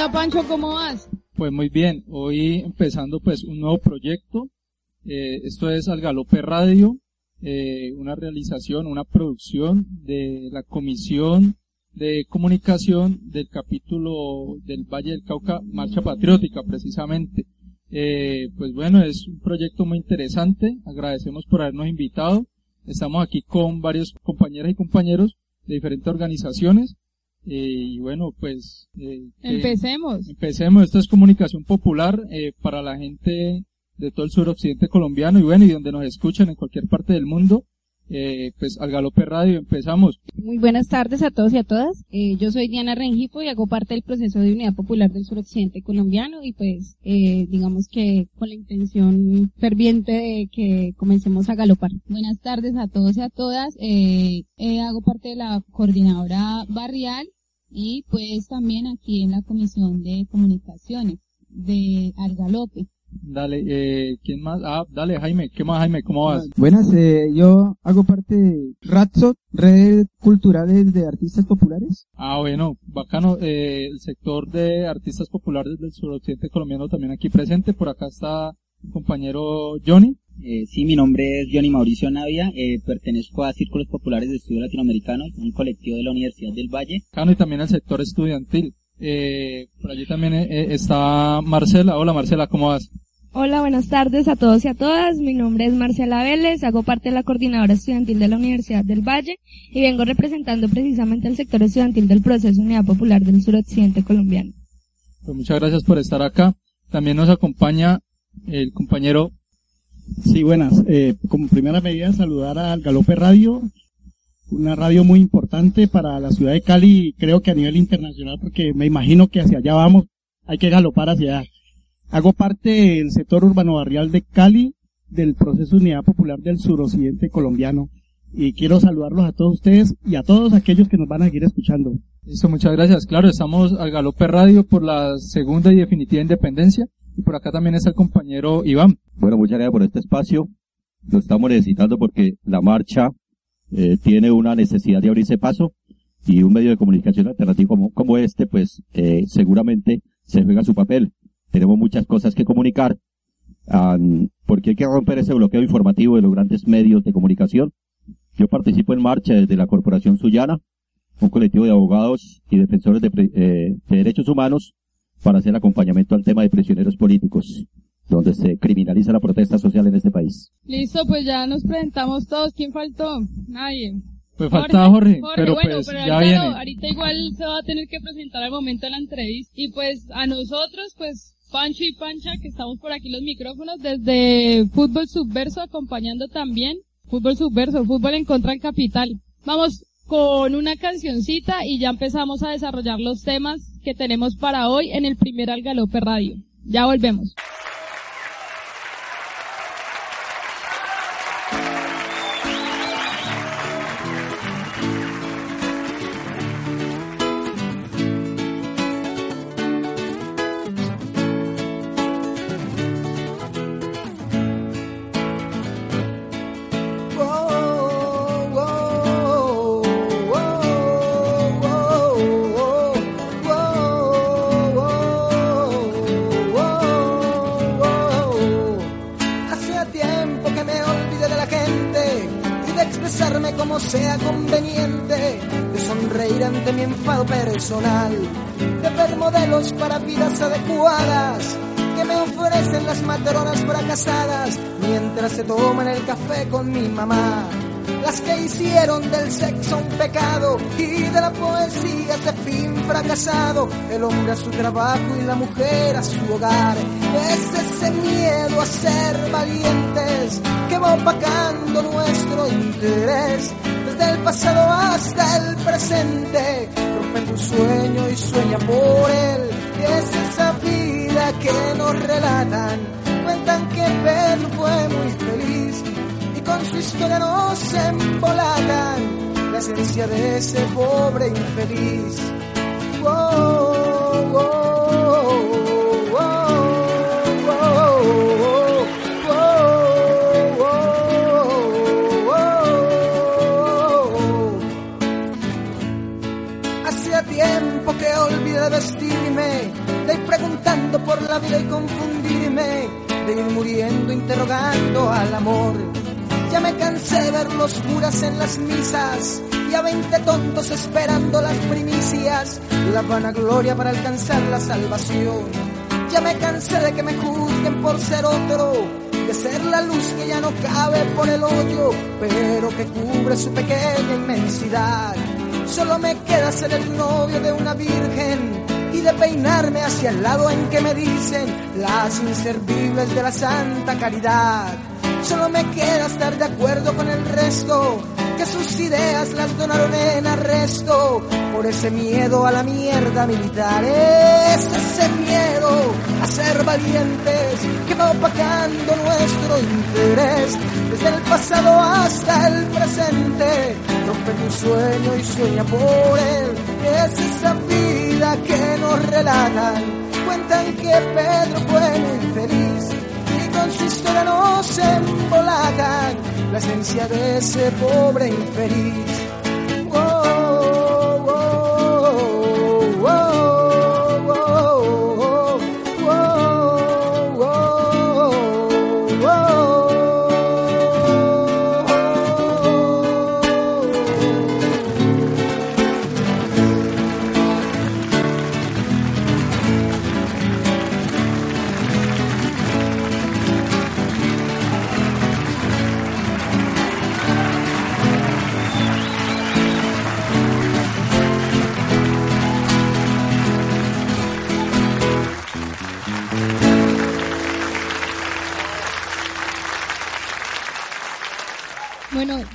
Hola ¿cómo vas? pues muy bien, hoy empezando pues un nuevo proyecto, Eh, esto es Al Galope Radio, eh, una realización, una producción de la Comisión de Comunicación del capítulo del Valle del Cauca, Marcha Patriótica precisamente. Eh, pues bueno, es un proyecto muy interesante, agradecemos por habernos invitado, estamos aquí con varios compañeras y compañeros de diferentes organizaciones, eh, y bueno, pues... eh, Empecemos. Empecemos, esto es comunicación popular eh, para la gente de todo el suroccidente colombiano y bueno, y donde nos escuchen en cualquier parte del mundo, eh, pues al Galope Radio empezamos. Muy buenas tardes a todos y a todas. Eh, yo soy Diana Rengifo y hago parte del proceso de unidad popular del suroccidente colombiano y pues eh, digamos que con la intención ferviente de que comencemos a galopar. Buenas tardes a todos y a todas. Hago parte de la coordinadora barrial y pues también aquí en la comisión de comunicaciones de Algalope. Dale, eh, ¿quién más? Ah, dale Jaime, ¿qué más Jaime? ¿Cómo vas? Buenas, eh, yo hago parte de RATSO, Red Culturales de Artistas Populares. Ah, bueno, bacano, eh, el sector de artistas populares del suroccidente colombiano también aquí presente, por acá está compañero Johnny. Eh, sí, mi nombre es Johnny Mauricio Navia, eh, pertenezco a Círculos Populares de Estudio Latinoamericano, un colectivo de la Universidad del Valle. Bacano y también el sector estudiantil. Eh, por allí también eh, está Marcela. Hola Marcela, ¿cómo vas? Hola, buenas tardes a todos y a todas. Mi nombre es Marcela Vélez, hago parte de la coordinadora estudiantil de la Universidad del Valle y vengo representando precisamente al sector estudiantil del proceso Unidad Popular del Suroccidente colombiano. Pues muchas gracias por estar acá. También nos acompaña el compañero Sí, buenas. Eh, como primera medida, saludar al Galope Radio, una radio muy importante para la ciudad de Cali, creo que a nivel internacional, porque me imagino que hacia allá vamos, hay que galopar hacia allá. Hago parte del sector urbano barrial de Cali, del proceso de unidad popular del suroccidente colombiano, y quiero saludarlos a todos ustedes y a todos aquellos que nos van a seguir escuchando. Listo, muchas gracias. Claro, estamos al Galope Radio por la segunda y definitiva independencia. Y por acá también está el compañero Iván. Bueno, muchas gracias por este espacio. Lo estamos necesitando porque la marcha eh, tiene una necesidad de abrirse paso y un medio de comunicación alternativo como, como este, pues eh, seguramente se juega su papel. Tenemos muchas cosas que comunicar am, porque hay que romper ese bloqueo informativo de los grandes medios de comunicación. Yo participo en marcha desde la Corporación Sullana, un colectivo de abogados y defensores de, eh, de derechos humanos para hacer acompañamiento al tema de prisioneros políticos, donde se criminaliza la protesta social en este país. Listo, pues ya nos presentamos todos. ¿Quién faltó? Nadie. Pues faltaba Jorge, pero bueno, pues pero ya ahorita, viene. no, ahorita igual se va a tener que presentar al momento de la entrevista. Y pues a nosotros, pues Pancho y Pancha, que estamos por aquí los micrófonos, desde Fútbol Subverso, acompañando también Fútbol Subverso, Fútbol en Contra del Capital. Vamos con una cancioncita y ya empezamos a desarrollar los temas que tenemos para hoy en el primer Al Galope Radio. Ya volvemos. no sea conveniente, de sonreír ante mi enfado personal, de ver modelos para vidas adecuadas que me ofrecen las matronas fracasadas mientras se toman el café con mi mamá. Las que hicieron del sexo un pecado y de la poesía este fin fracasado. El hombre a su trabajo y la mujer a su hogar. Es ese miedo a ser valientes que va opacando nuestro interés. Desde el pasado hasta el presente, rompe tu sueño y sueña por él. Es esa vida que nos relatan. Cuentan que Pedro fue muy feliz con su historia nos embolatan la esencia de ese pobre infeliz. Oh, oh, oh, que olvidé vestirme, de ir preguntando por la vida y confundirme, de ir muriendo interrogando al amor. Ya me cansé de ver los curas en las misas y a veinte tontos esperando las primicias, la vanagloria para alcanzar la salvación. Ya me cansé de que me juzguen por ser otro, de ser la luz que ya no cabe por el hoyo, pero que cubre su pequeña inmensidad. Solo me queda ser el novio de una virgen y de peinarme hacia el lado en que me dicen las inservibles de la santa caridad. Solo me queda estar de acuerdo con el resto, que sus ideas las donaron en arresto por ese miedo a la mierda militar. Es ese miedo a ser valientes que va opacando nuestro interés desde el pasado hasta el presente. Rompe tu sueño y sueña por él. Es esa vida que nos relatan. Cuentan que Pedro fue muy feliz y con su historia nos embolatan la esencia de ese pobre infeliz.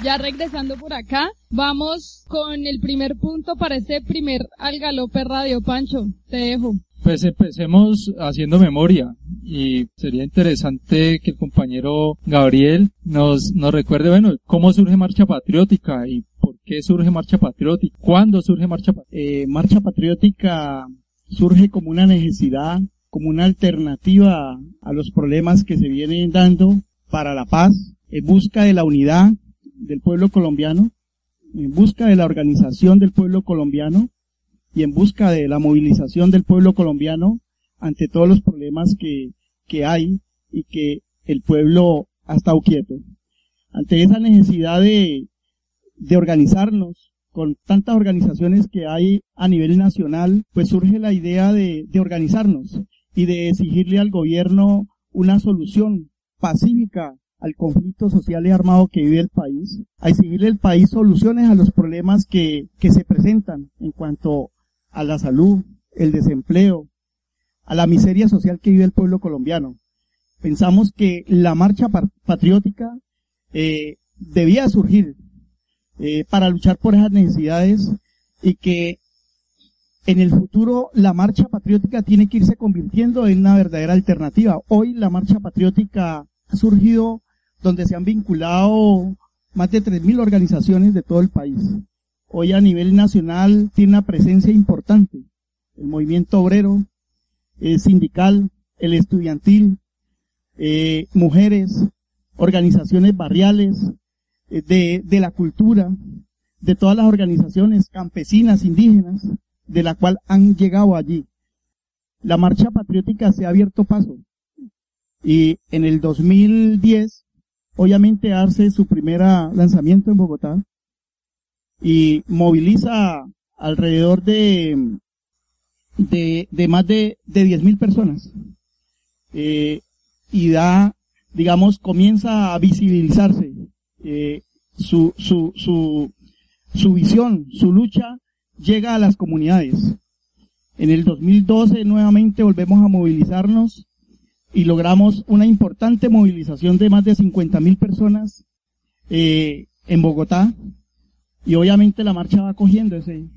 Ya regresando por acá, vamos con el primer punto para ese primer al galope radio. Pancho, te dejo. Pues empecemos haciendo memoria y sería interesante que el compañero Gabriel nos, nos recuerde, bueno, cómo surge Marcha Patriótica y por qué surge Marcha Patriótica, cuándo surge Marcha Patriótica. Eh, Marcha Patriótica surge como una necesidad, como una alternativa a los problemas que se vienen dando para la paz, en busca de la unidad del pueblo colombiano, en busca de la organización del pueblo colombiano y en busca de la movilización del pueblo colombiano ante todos los problemas que, que hay y que el pueblo ha estado quieto. Ante esa necesidad de, de organizarnos con tantas organizaciones que hay a nivel nacional, pues surge la idea de, de organizarnos y de exigirle al gobierno una solución pacífica al conflicto social y armado que vive el país, a exigirle al país soluciones a los problemas que, que se presentan en cuanto a la salud, el desempleo, a la miseria social que vive el pueblo colombiano. Pensamos que la marcha patriótica eh, debía surgir eh, para luchar por esas necesidades y que en el futuro la marcha patriótica tiene que irse convirtiendo en una verdadera alternativa. Hoy la marcha patriótica ha surgido donde se han vinculado más de 3.000 organizaciones de todo el país. Hoy a nivel nacional tiene una presencia importante. El movimiento obrero, el sindical, el estudiantil, eh, mujeres, organizaciones barriales, eh, de, de la cultura, de todas las organizaciones campesinas, indígenas, de la cual han llegado allí. La marcha patriótica se ha abierto paso. Y en el 2010, obviamente hace su primer lanzamiento en Bogotá y moviliza alrededor de, de, más de, de 10.000 personas. Eh, y da, digamos, comienza a visibilizarse eh, su, su, su, su visión, su lucha llega a las comunidades. En el 2012 nuevamente volvemos a movilizarnos y logramos una importante movilización de más de 50.000 personas eh, en Bogotá y obviamente la marcha va cogiendo ese,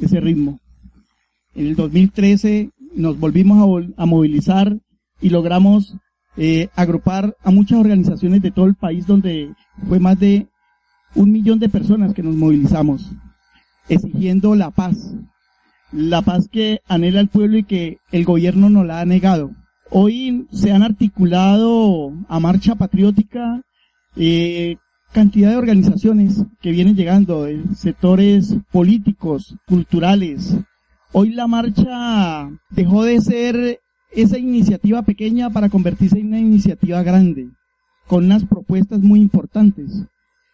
ese ritmo. En el 2013 nos volvimos a, a movilizar y logramos eh, agrupar a muchas organizaciones de todo el país donde fue más de un millón de personas que nos movilizamos exigiendo la paz, la paz que anhela el pueblo y que el gobierno nos la ha negado. Hoy se han articulado a marcha patriótica eh, cantidad de organizaciones que vienen llegando, de sectores políticos, culturales. Hoy la marcha dejó de ser esa iniciativa pequeña para convertirse en una iniciativa grande, con unas propuestas muy importantes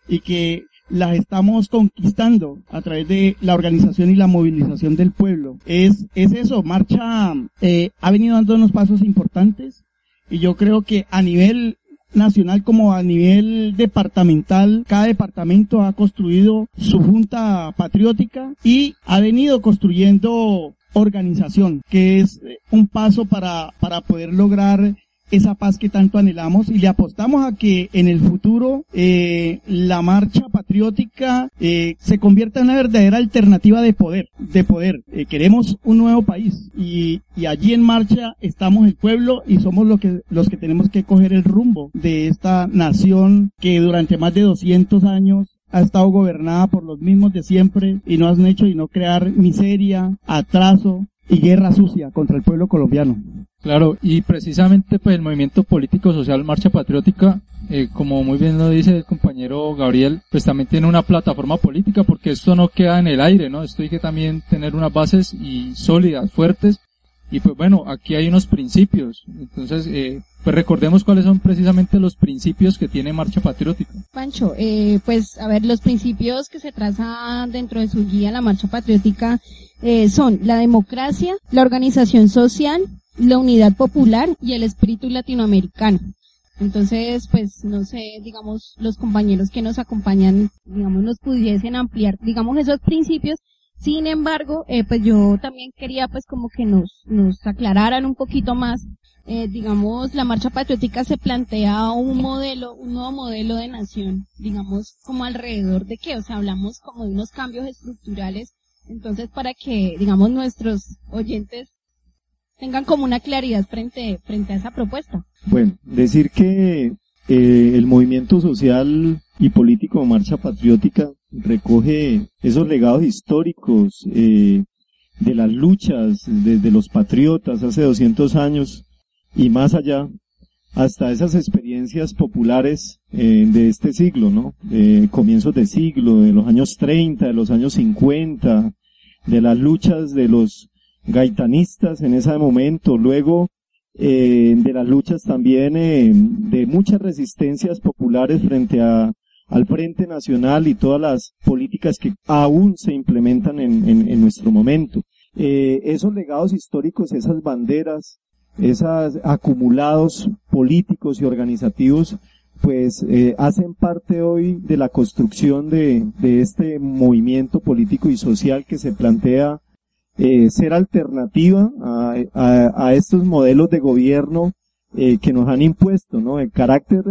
y que las estamos conquistando a través de la organización y la movilización del pueblo. Es, es eso, Marcha eh, ha venido dando unos pasos importantes y yo creo que a nivel nacional como a nivel departamental, cada departamento ha construido su junta patriótica y ha venido construyendo organización, que es un paso para, para poder lograr esa paz que tanto anhelamos y le apostamos a que en el futuro eh, la marcha patriótica eh, se convierta en una verdadera alternativa de poder, de poder. Eh, queremos un nuevo país y, y, allí en marcha estamos el pueblo y somos los que, los que tenemos que coger el rumbo de esta nación que durante más de 200 años ha estado gobernada por los mismos de siempre y no han hecho y no crear miseria, atraso, y guerra sucia contra el pueblo colombiano. Claro, y precisamente pues el movimiento político social Marcha Patriótica, eh, como muy bien lo dice el compañero Gabriel, pues también tiene una plataforma política porque esto no queda en el aire, ¿no? Esto hay que también tener unas bases y sólidas, fuertes. Y pues bueno, aquí hay unos principios. Entonces, eh, pues recordemos cuáles son precisamente los principios que tiene Marcha Patriótica. Pancho, eh, pues a ver, los principios que se trazan dentro de su guía, la Marcha Patriótica, eh, son la democracia, la organización social, la unidad popular y el espíritu latinoamericano. Entonces, pues, no sé, digamos, los compañeros que nos acompañan, digamos, nos pudiesen ampliar, digamos, esos principios. Sin embargo, eh, pues yo también quería, pues, como que nos, nos aclararan un poquito más. Eh, digamos, la marcha patriótica se plantea un modelo, un nuevo modelo de nación, digamos, como alrededor de qué, o sea, hablamos como de unos cambios estructurales entonces, para que, digamos, nuestros oyentes tengan como una claridad frente, frente a esa propuesta. Bueno, decir que eh, el movimiento social y político Marcha Patriótica recoge esos legados históricos eh, de las luchas desde los patriotas hace 200 años y más allá hasta esas experiencias populares eh, de este siglo, ¿no? De comienzos de siglo, de los años 30, de los años 50, de las luchas de los gaitanistas en ese momento, luego eh, de las luchas también eh, de muchas resistencias populares frente a, al Frente Nacional y todas las políticas que aún se implementan en, en, nuestro momento. Eh, esos legados históricos, esas banderas, esos acumulados políticos y organizativos pues hacen parte hoy de la construcción de, de, este movimiento político y social que se plantea eh, ser alternativa a, estos modelos de gobierno eh, que nos han impuesto, ¿no? El carácter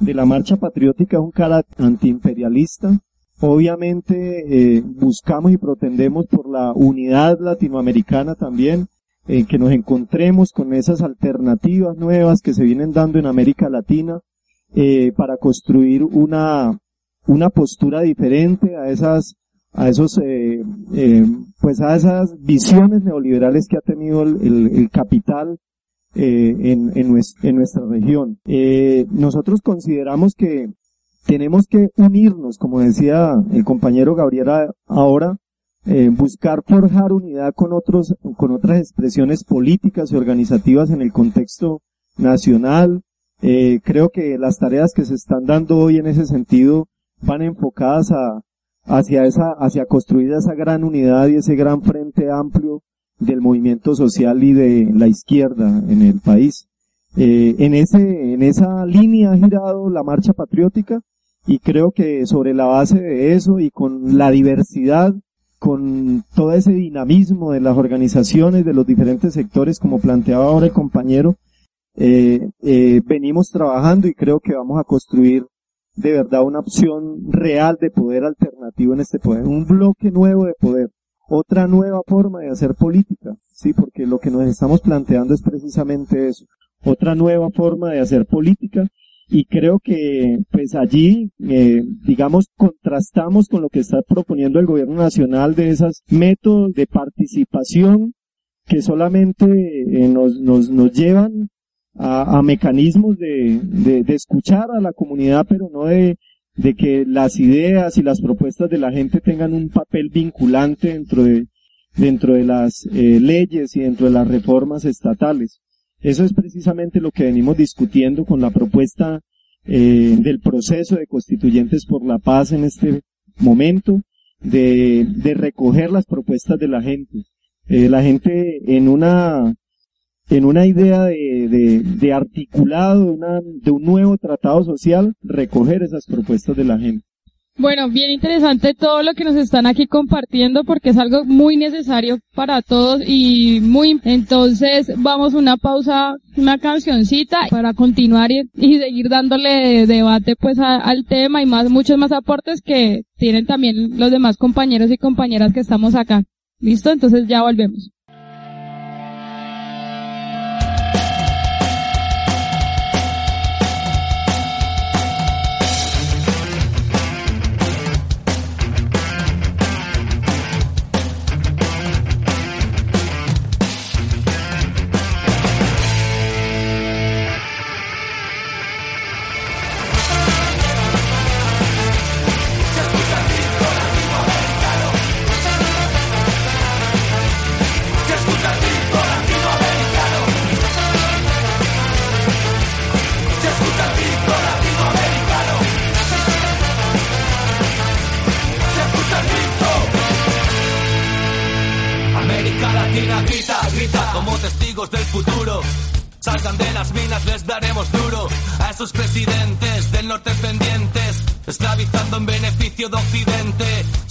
de la marcha patriótica es un carácter antiimperialista. Obviamente eh, buscamos y pretendemos por la unidad latinoamericana también, eh, que nos encontremos con esas alternativas nuevas que se vienen dando en América Latina, eh, para construir una, una postura diferente a esas, a esos, eh, eh, pues a esas visiones neoliberales que ha tenido el, el, el capital eh, en, en, en, nuestra región. Eh, nosotros consideramos que tenemos que unirnos, como decía el compañero Gabriela ahora, buscar forjar unidad con otros, con otras expresiones políticas y organizativas en el contexto nacional, creo que las tareas que se están dando hoy en ese sentido van enfocadas a, hacia esa, hacia construir esa gran unidad y ese gran frente amplio del movimiento social y de la izquierda en el país. Eh, en ese, en esa línea ha girado la marcha patriótica y creo que sobre la base de eso y con la diversidad, con todo ese dinamismo de las organizaciones, de los diferentes sectores, como planteaba ahora el compañero, eh, eh, venimos trabajando y creo que vamos a construir de verdad una opción real de poder alternativo en este poder, un bloque nuevo de poder, otra nueva forma de hacer política, sí, porque lo que nos estamos planteando es precisamente eso, otra nueva forma de hacer política. Y creo que pues allí eh, digamos contrastamos con lo que está proponiendo el gobierno nacional de esos métodos de participación que solamente eh, nos, nos, nos llevan a, mecanismos de, de, de, escuchar a la comunidad, pero no de, de que las ideas y las propuestas de la gente tengan un papel vinculante dentro de, dentro de las eh, leyes y dentro de las reformas estatales. Eso es precisamente lo que venimos discutiendo con la propuesta eh, del proceso de constituyentes por la paz en este momento, de, de recoger las propuestas de la gente. Eh, la gente en una en una idea de, de, de articulado, de, una, de un nuevo tratado social, recoger esas propuestas de la gente. Bueno, bien interesante todo lo que nos están aquí compartiendo porque es algo muy necesario para todos y muy, entonces vamos una pausa, una cancioncita para continuar y, y seguir dándole debate pues a, al tema y más, muchos más aportes que tienen también los demás compañeros y compañeras que estamos acá. ¿Listo? Entonces ya volvemos.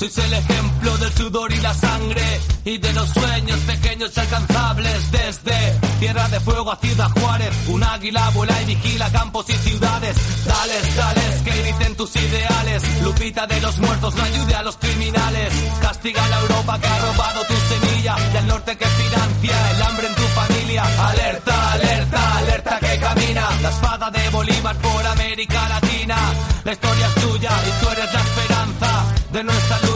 Sois el ejemplo del sudor y la sangre y de los sueños pequeños y alcanzables. Desde Tierra de Fuego a Ciudad Juárez, un águila vuela y vigila campos y ciudades. Dales, dales, que griten tus ideales. Lupita de los muertos, no ayude a los criminales. Castiga a la Europa que ha robado tu semilla y al norte que financia el hambre en tu familia. Alerta, alerta, alerta que camina. La espada de Bolívar por América Latina. La historia es tuya y tú eres la esperanza de nuestra lucha,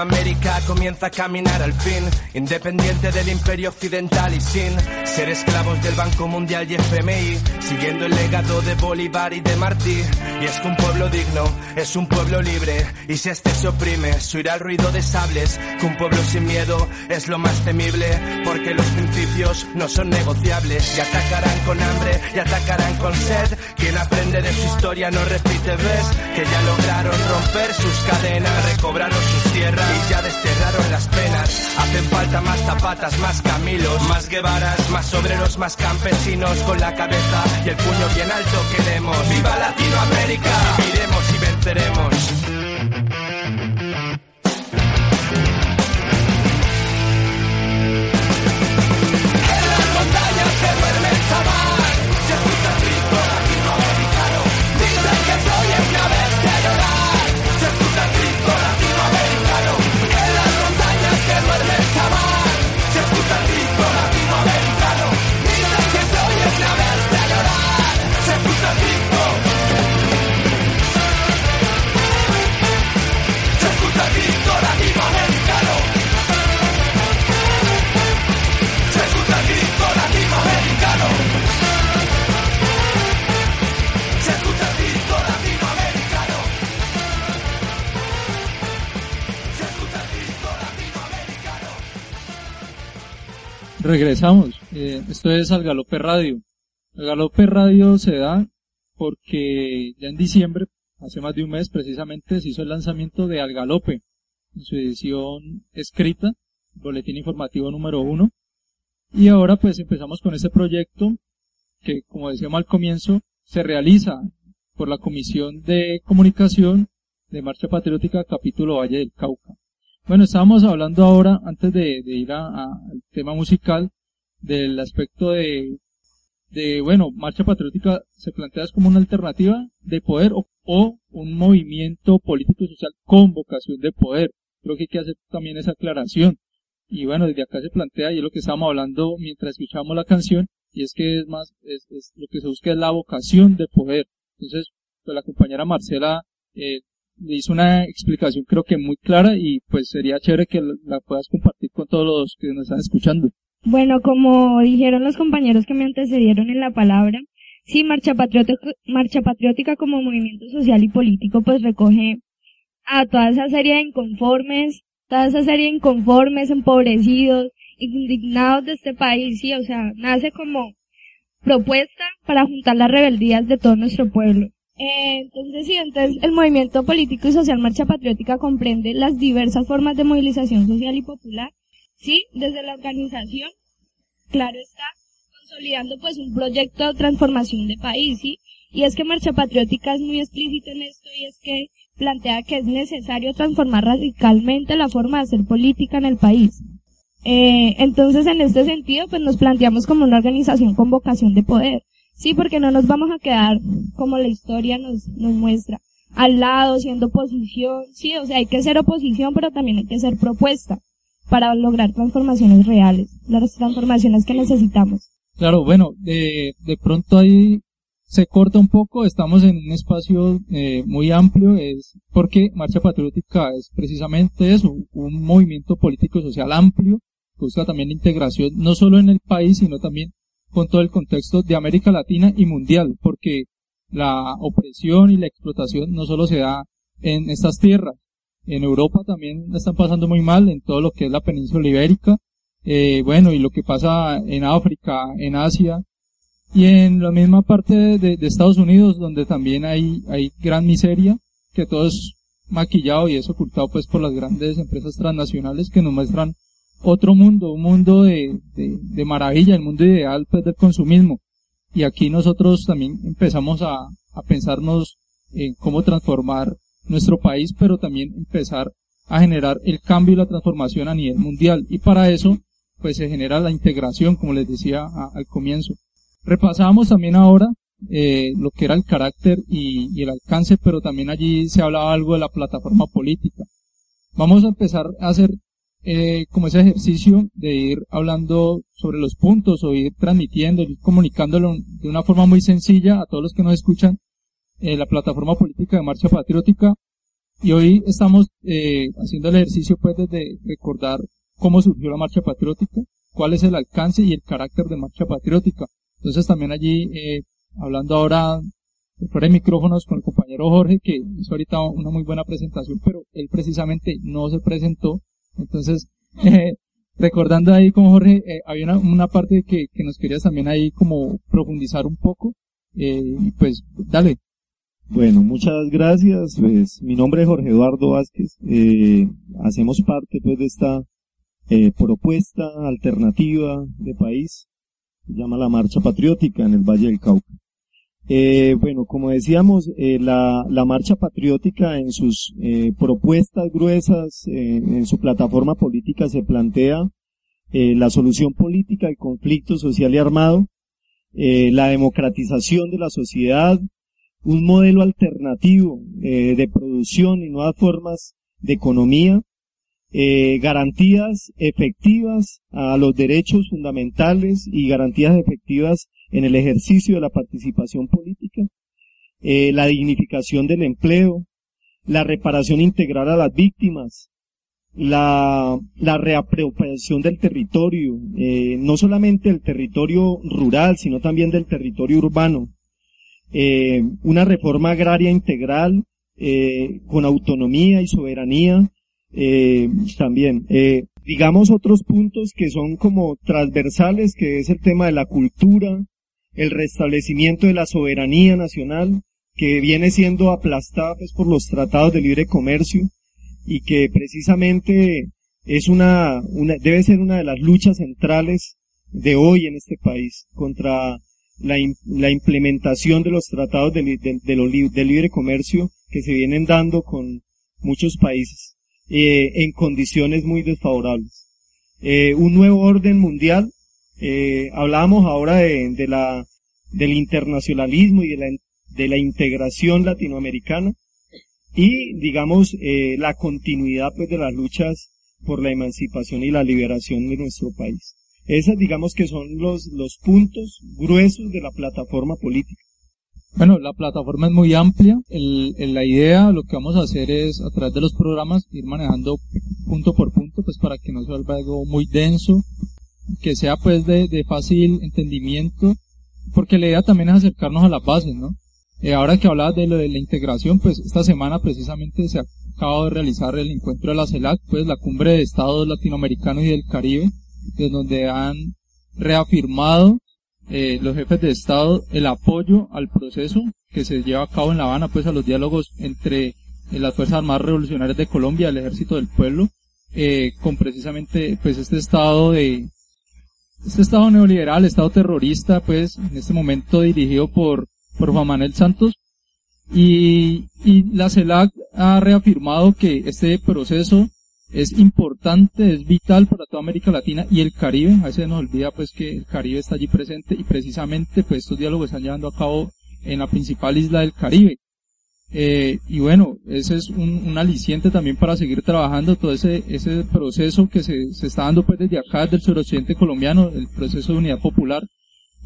Latinoamérica comienza a caminar al fin, independiente del imperio occidental y sin ser esclavos del Banco Mundial y FMI, siguiendo el legado de Bolívar y de Martí. Y es que un pueblo digno es un pueblo libre, y si este se oprime, suirá el ruido de sables, que un pueblo sin miedo es lo más temible, porque los principios no son negociables, y atacarán con hambre, y atacarán con sed. Quien aprende de su historia no repite, ves, que ya lograron romper sus cadenas, recobraron sus tierras y ya desterraron las penas. Hacen falta más zapatas, más camilos, más guevaras, más obreros, más campesinos con la cabeza y el puño bien alto queremos. ¡Viva Latinoamérica! Viviremos y venceremos. Regresamos. Eh, esto es Al Galope Radio. El Galope Radio se da porque ya en diciembre, hace más de un mes precisamente, se hizo el lanzamiento de Al Galope en su edición escrita, boletín informativo número uno. Y ahora pues empezamos con este proyecto que, como decíamos al comienzo, se realiza por la Comisión de Comunicación de Marcha Patriótica Capítulo Valle del Cauca. Bueno, estábamos hablando ahora, antes de, ir al tema musical, del aspecto de, de, bueno, Marcha Patriótica se plantea como una alternativa de poder o, un movimiento político y social con vocación de poder. Creo que hay que hacer también esa aclaración. Y bueno, desde acá se plantea, y es lo que estábamos hablando mientras escuchamos la canción, y es que es más, es, lo que se busca es la vocación de poder. Entonces, pues la compañera Marcela eh, hizo una explicación creo que muy clara y pues sería chévere que la puedas compartir con todos los que nos están escuchando. Bueno, como dijeron los compañeros que me antecedieron en la palabra, sí, Marcha Patriótica, Marcha Patriótica como movimiento social y político pues recoge a toda esa serie de inconformes, toda esa serie de inconformes, empobrecidos, indignados de este país, sí, o sea, nace como propuesta para juntar las rebeldías de todo nuestro pueblo. Entonces, sí, entonces el movimiento político y social Marcha Patriótica comprende las diversas formas de movilización social y popular, sí, desde la organización, claro está, consolidando pues un proyecto de transformación de país, sí, y es que Marcha Patriótica es muy explícito en esto y es que plantea que es necesario transformar radicalmente la forma de hacer política en el país. Eh, entonces, en este sentido, pues nos planteamos como una organización con vocación de poder. Sí, porque no nos vamos a quedar como la historia nos, nos muestra, al lado, siendo oposición. Sí, o sea, hay que ser oposición, pero también hay que ser propuesta para lograr transformaciones reales, las transformaciones que necesitamos. Claro, bueno, de, pronto ahí se corta un poco, estamos en un espacio eh, muy amplio, es porque Marcha Patriótica es precisamente eso, un movimiento político social amplio, busca también integración no solo en el país, sino también con todo el contexto de América Latina y mundial, porque la opresión y la explotación no solo se da en estas tierras, en Europa también la están pasando muy mal, en todo lo que es la península ibérica, eh, bueno, y lo que pasa en África, en Asia, y en la misma parte de, Estados Unidos, donde también hay, hay gran miseria, que todo es maquillado y es ocultado pues por las grandes empresas transnacionales que nos muestran otro mundo, un mundo de, de, maravilla, el mundo ideal pues, del consumismo. Y aquí nosotros también empezamos a, a pensarnos en cómo transformar nuestro país, pero también empezar a generar el cambio y la transformación a nivel mundial. Y para eso, pues se genera la integración, como les decía al comienzo. Repasamos también ahora eh, lo que era el carácter y, y, el alcance, pero también allí se hablaba algo de la plataforma política. Vamos a empezar a hacer eh, como ese ejercicio de ir hablando sobre los puntos o ir transmitiendo, ir comunicándolo de una forma muy sencilla a todos los que nos escuchan eh, la plataforma política de Marcha Patriótica. Y hoy estamos eh, haciendo el ejercicio pues de recordar cómo surgió la Marcha Patriótica, cuál es el alcance y el carácter de Marcha Patriótica. Entonces también allí, eh, hablando ahora fuera de micrófonos con el compañero Jorge, que hizo ahorita una muy buena presentación, pero él precisamente no se presentó entonces, recordando ahí con Jorge, eh, había una, una parte que, que, nos querías también ahí como profundizar un poco. Eh, pues, dale. Bueno, muchas gracias. Pues, mi nombre es Jorge Eduardo Vázquez. Eh, hacemos parte pues de esta eh, propuesta alternativa de país. Se llama la Marcha Patriótica en el Valle del Cauca. Eh, bueno, como decíamos, eh, la, la, marcha patriótica en sus eh, propuestas gruesas, eh, en su plataforma política se plantea la solución política al conflicto social y armado, la democratización de la sociedad, un modelo alternativo de producción y nuevas formas de economía, garantías efectivas a los derechos fundamentales y garantías efectivas en el ejercicio de la participación política, eh, la dignificación del empleo, la reparación integral a las víctimas, la, reapropiación del territorio, eh, no solamente del territorio rural, sino también del territorio urbano, eh, una reforma agraria integral con autonomía y soberanía, también. Digamos, otros puntos que son como transversales, que es el tema de la cultura, el restablecimiento de la soberanía nacional, que viene siendo aplastada pues, por los tratados de libre comercio y que precisamente es una, una, debe ser una de las luchas centrales de hoy en este país contra la, la implementación de los tratados de, de, libre comercio que se vienen dando con muchos países eh, en condiciones muy desfavorables. Eh, un nuevo orden mundial, eh, hablábamos ahora de, la, del internacionalismo y de la, de la integración latinoamericana y digamos eh, la continuidad pues de las luchas por la emancipación y la liberación de nuestro país. Esas digamos que son los, los puntos gruesos de la plataforma política. Bueno, la plataforma es muy amplia. El, la idea, lo que vamos a hacer es, a través de los programas, ir manejando punto por punto, pues para que no se algo muy denso, que sea pues de, de fácil entendimiento, porque la idea también es acercarnos a las bases, ¿no? Eh, ahora que hablabas de lo de la integración, pues esta semana precisamente se ha acabado de realizar el encuentro de la CELAC, pues la cumbre de estados latinoamericanos y del Caribe, en donde han reafirmado eh, los jefes de Estado el apoyo al proceso que se lleva a cabo en La Habana, pues a los diálogos entre eh, las Fuerzas Armadas Revolucionarias de Colombia, el Ejército del Pueblo, eh, con precisamente pues este estado de este estado neoliberal, estado terrorista, pues en este momento dirigido por por Juan Manuel Santos y, y la CELAC ha reafirmado que este proceso es importante, es vital para toda América Latina y el Caribe. A veces nos olvida pues que el Caribe está allí presente y precisamente pues estos diálogos están llevando a cabo en la principal isla del Caribe. Eh, y bueno, ese es un, un, aliciente también para seguir trabajando todo ese, ese proceso que se, se está dando pues desde acá, del suroccidente colombiano, el proceso de unidad popular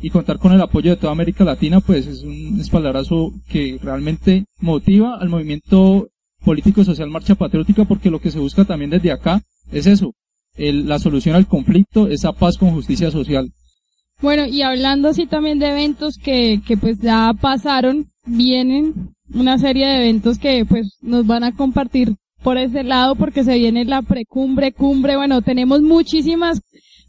y contar con el apoyo de toda América Latina, pues es un espaldarazo que realmente motiva al movimiento político y social Marcha Patriótica porque lo que se busca también desde acá es eso, el, la solución al conflicto, esa paz con justicia social. Bueno, y hablando así también de eventos que, que pues ya pasaron, vienen una serie de eventos que pues nos van a compartir por ese lado porque se viene la precumbre, cumbre, bueno, tenemos muchísimas,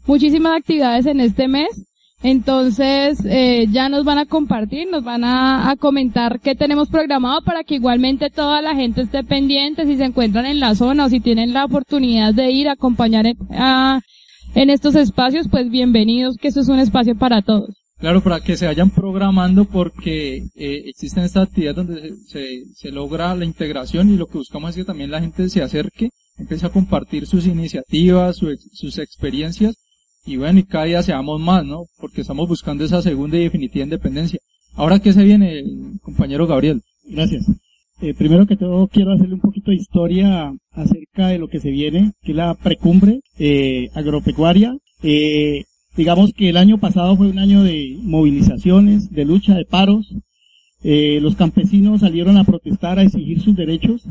muchísimas actividades en este mes entonces, eh, ya nos van a compartir, nos van a, comentar qué tenemos programado para que igualmente toda la gente esté pendiente si se encuentran en la zona o si tienen la oportunidad de ir a acompañar en, estos espacios, pues bienvenidos, que esto es un espacio para todos. Claro, para que se vayan programando porque eh, existen estas actividades donde se, se, logra la integración y lo que buscamos es que también la gente se acerque, empiece a compartir sus iniciativas, sus experiencias y bueno, y cada día seamos más, ¿no? Porque estamos buscando esa segunda y definitiva independencia. Ahora, ¿qué se viene, compañero Gabriel? Gracias. Eh, primero que todo, quiero hacerle un poquito de historia acerca de lo que se viene, que es la precumbre eh, agropecuaria. Eh, digamos que el año pasado fue un año de movilizaciones, de lucha, de paros. Eh, los campesinos salieron a protestar, a exigir sus derechos.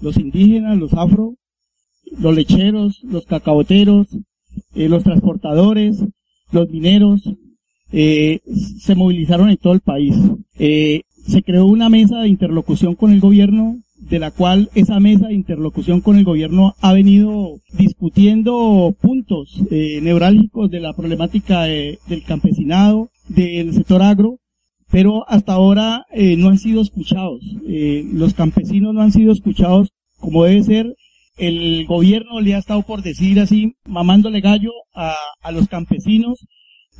Los indígenas, los afro, los lecheros, los cacaboteros, eh, los transportadores, los mineros, eh, se movilizaron en todo el país. Eh, se creó una mesa de interlocución con el gobierno, de la cual esa mesa de interlocución con el gobierno ha venido discutiendo puntos neurálgicos de la problemática del campesinado, del sector agro, pero hasta ahora no han sido escuchados. los campesinos no han sido escuchados como debe ser el gobierno le ha estado por decir así, mamándole gallo a, a los campesinos,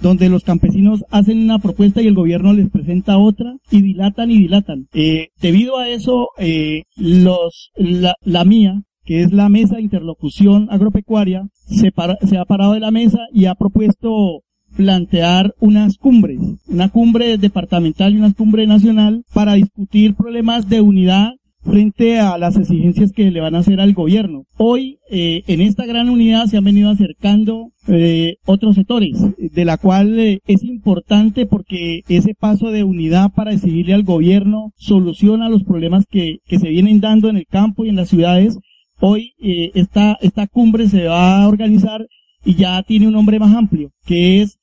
donde los campesinos hacen una propuesta y el gobierno les presenta otra y dilatan y dilatan. Eh, debido a eso, eh, los, la, la, mía, que es la mesa de interlocución agropecuaria, se, para, se ha parado de la mesa y ha propuesto plantear unas cumbres, una cumbre departamental y una cumbre nacional para discutir problemas de unidad frente a las exigencias que le van a hacer al gobierno. Hoy, eh, en esta gran unidad se han venido acercando eh, otros sectores, de la cual eh, es importante porque ese paso de unidad para exigirle al gobierno soluciona los problemas que, que se vienen dando en el campo y en las ciudades. Hoy esta, esta cumbre se va a organizar y ya tiene un nombre más amplio, que es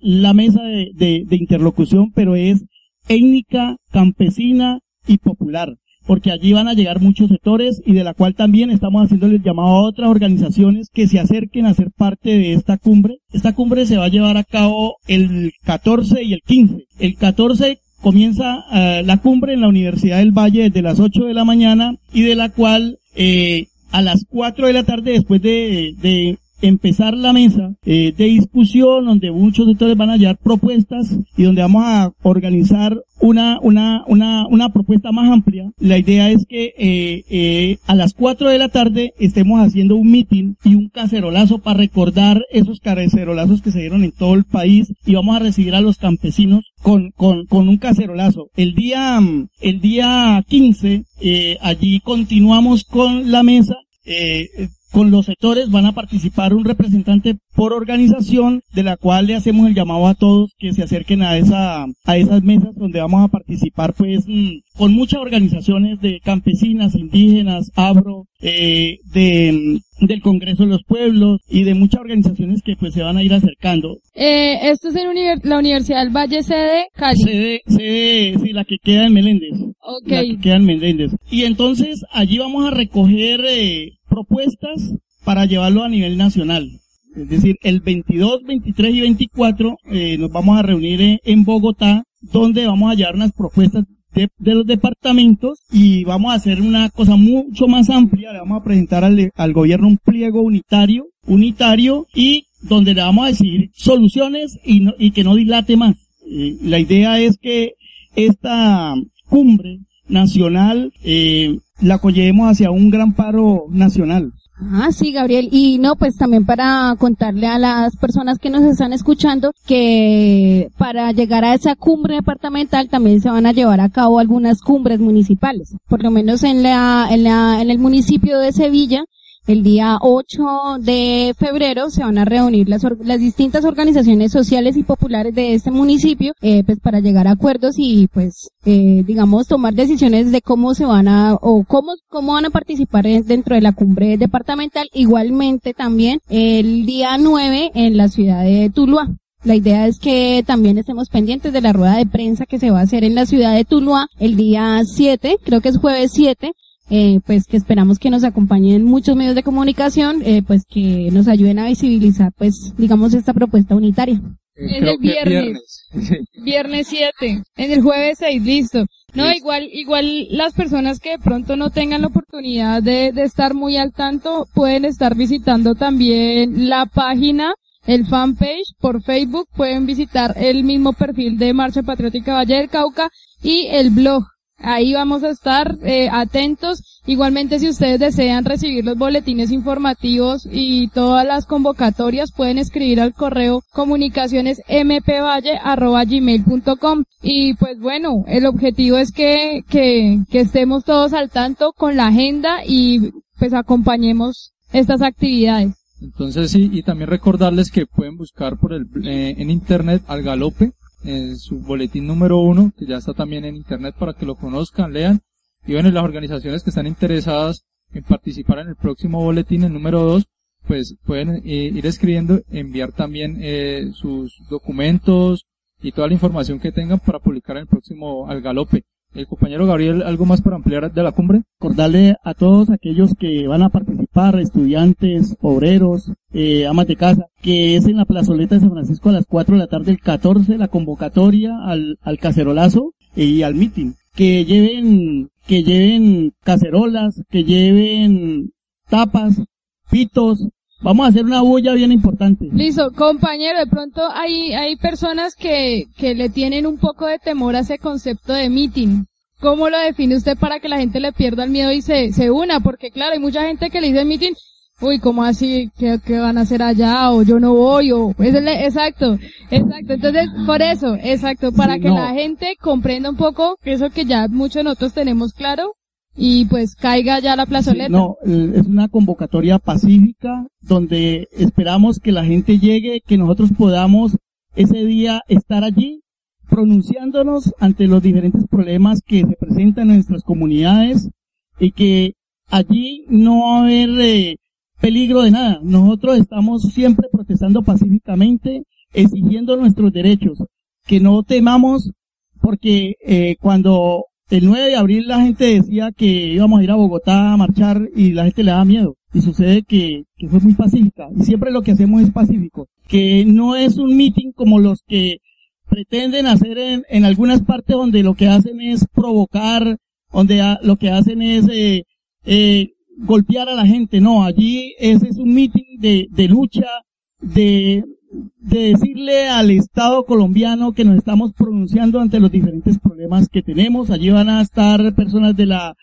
la mesa de, de, de interlocución, pero es étnica, campesina y popular porque allí van a llegar muchos sectores y de la cual también estamos haciendo el llamado a otras organizaciones que se acerquen a ser parte de esta cumbre. Esta cumbre se va a llevar a cabo el 14 y el 15. El 14 comienza eh, la cumbre en la Universidad del Valle desde las 8 de la mañana y de la cual eh, a las 4 de la tarde después de, de empezar la mesa eh, de discusión donde muchos sectores van a hallar propuestas y donde vamos a organizar una, una, una, una propuesta más amplia. La idea es que eh, eh, a las 4 de la tarde estemos haciendo un meeting y un cacerolazo para recordar esos cacerolazos que se dieron en todo el país y vamos a recibir a los campesinos con, con, con un cacerolazo. El día, el día 15, eh, allí continuamos con la mesa eh, con los sectores van a participar un representante por organización de la cual le hacemos el llamado a todos que se acerquen a esa a esas mesas donde vamos a participar pues mm, con muchas organizaciones de campesinas, indígenas, abro, eh, de mm, del Congreso de los Pueblos y de muchas organizaciones que pues se van a ir acercando. Eh, esto es en la Universidad del Valle sede Cali. Sede, sede, sí, la que queda en Meléndez. Ok. La que queda en Meléndez. Y entonces allí vamos a recoger eh, propuestas para llevarlo a nivel nacional. Es decir, el 22, 23 y 24 eh, nos vamos a reunir en, Bogotá, donde vamos a llevar unas propuestas de, de los departamentos y vamos a hacer una cosa mucho más amplia. Le vamos a presentar al, al gobierno un pliego unitario, unitario y donde le vamos a decir soluciones y, no- y que no dilate más. Eh, la idea es que esta cumbre nacional eh, la llevemos hacia un gran paro nacional. Ah, sí, Gabriel. Y no, pues también para contarle a las personas que nos están escuchando que para llegar a esa cumbre departamental también se van a llevar a cabo algunas cumbres municipales. Por lo menos en la, en la, en el municipio de Sevilla, el día 8 de febrero se van a reunir las, las distintas organizaciones sociales y populares de este municipio, eh, pues para llegar a acuerdos y pues, eh, digamos, tomar decisiones de cómo se van a, o cómo, cómo van a participar en- dentro de la cumbre departamental. Igualmente también el día 9 en la ciudad de Tuluá. La idea es que también estemos pendientes de la rueda de prensa que se va a hacer en la ciudad de Tuluá el día 7, creo que es jueves 7, eh, pues que esperamos que nos acompañen muchos medios de comunicación, eh, pues que nos ayuden a visibilizar, pues, digamos, esta propuesta unitaria. Es el viernes. Viernes 7. En el jueves 6, listo. No, igual, igual las personas que de pronto no tengan la oportunidad de, de estar muy al tanto pueden estar visitando también la página, el fanpage por Facebook, pueden visitar el mismo perfil de Marcha Patriótica Valle del Cauca y el blog. Ahí vamos a estar eh, atentos. Igualmente, si ustedes desean recibir los boletines informativos y todas las convocatorias, pueden escribir al correo comunicaciones mpvalle.gmail.com. Y pues bueno, el objetivo es que, que, que estemos todos al tanto con la agenda y pues acompañemos estas actividades. Entonces sí, y también recordarles que pueden buscar por el, eh, en internet al galope, en su boletín número uno, que ya está también en internet para que lo conozcan, lean. Y bueno, las organizaciones que están interesadas en participar en el próximo boletín, el número dos, pues pueden eh, ir escribiendo, enviar también eh, sus documentos y toda la información que tengan para publicar en el próximo al galope. El compañero Gabriel, ¿algo más para ampliar de la cumbre? A todos aquellos que van a participar, estudiantes, obreros, eh, amas de casa, que es en la plazoleta de San Francisco a las 4 de la tarde el 14, la convocatoria al, al cacerolazo y al meeting. Que lleven, que lleven cacerolas, que lleven tapas, pitos. Vamos a hacer una bulla bien importante. Listo, compañero, de pronto hay, hay personas que, que le tienen un poco de temor a ese concepto de meeting. ¿Cómo lo define usted para que la gente le pierda el miedo y se, se una? Porque claro, hay mucha gente que le dice meeting, uy, ¿cómo así? ¿Qué, qué van a hacer allá? O yo no voy, o, exacto, exacto. Entonces, por eso, exacto, para Sí, que no. la gente comprenda un poco eso que ya muchos de nosotros tenemos claro y pues caiga ya la plazoleta. No, es una convocatoria pacífica donde esperamos que la gente llegue, que nosotros podamos ese día estar allí pronunciándonos ante los diferentes problemas que se presentan en nuestras comunidades y que allí no va a haber eh, peligro de nada. Nosotros estamos siempre protestando pacíficamente, exigiendo nuestros derechos, que no temamos porque eh, cuando el 9 de abril la gente decía que íbamos a ir a Bogotá a marchar y la gente le daba miedo. Y sucede que, que fue muy pacífica. Y siempre lo que hacemos es pacífico. Que no es un meeting como los que pretenden hacer en, en algunas partes donde lo que hacen es provocar, donde lo que hacen es eh, eh, golpear a la gente. No, allí ese es un meeting de, de lucha, de, de decirle al Estado colombiano que nos estamos pronunciando ante los diferentes problemas que tenemos. Allí van a estar personas de la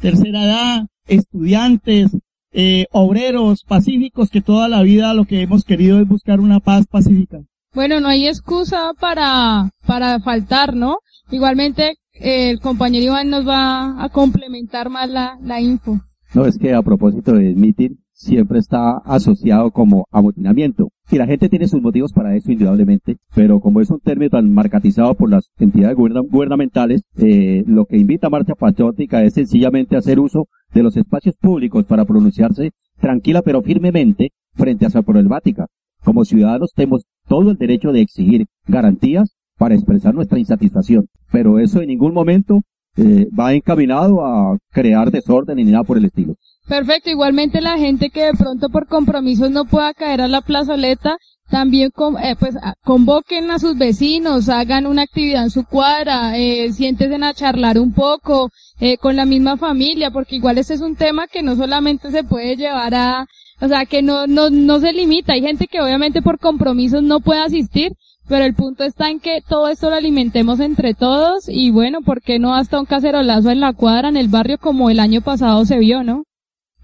tercera edad, estudiantes, eh, obreros, pacíficos, que toda la vida lo que hemos querido es buscar una paz pacífica. Bueno, no hay excusa para, para faltar, ¿no? Igualmente, eh, el compañero Iván nos va a complementar más la, la info. No, es que a propósito del meeting, siempre está asociado como amotinamiento. Y la gente tiene sus motivos para eso, indudablemente, pero como es un término tan marcatizado por las entidades guberna- gubernamentales, eh, lo que invita a Marcha Patriótica es sencillamente hacer uso de los espacios públicos para pronunciarse tranquila pero firmemente frente a su problemática. Como ciudadanos tenemos todo el derecho de exigir garantías para expresar nuestra insatisfacción, pero eso en ningún momento eh, va encaminado a crear desorden ni nada por el estilo. Perfecto, igualmente la gente que de pronto por compromisos no pueda caer a la plazoleta, también con- eh, pues convoquen a sus vecinos, hagan una actividad en su cuadra, eh, siéntense a charlar un poco eh, con la misma familia, porque igual este es un tema que no solamente se puede llevar a, o sea, que no, no, no se limita. Hay gente que obviamente por compromisos no puede asistir, pero el punto está en que todo esto lo alimentemos entre todos y bueno, ¿por qué no hasta un cacerolazo en la cuadra, en el barrio, como el año pasado se vio, ¿no?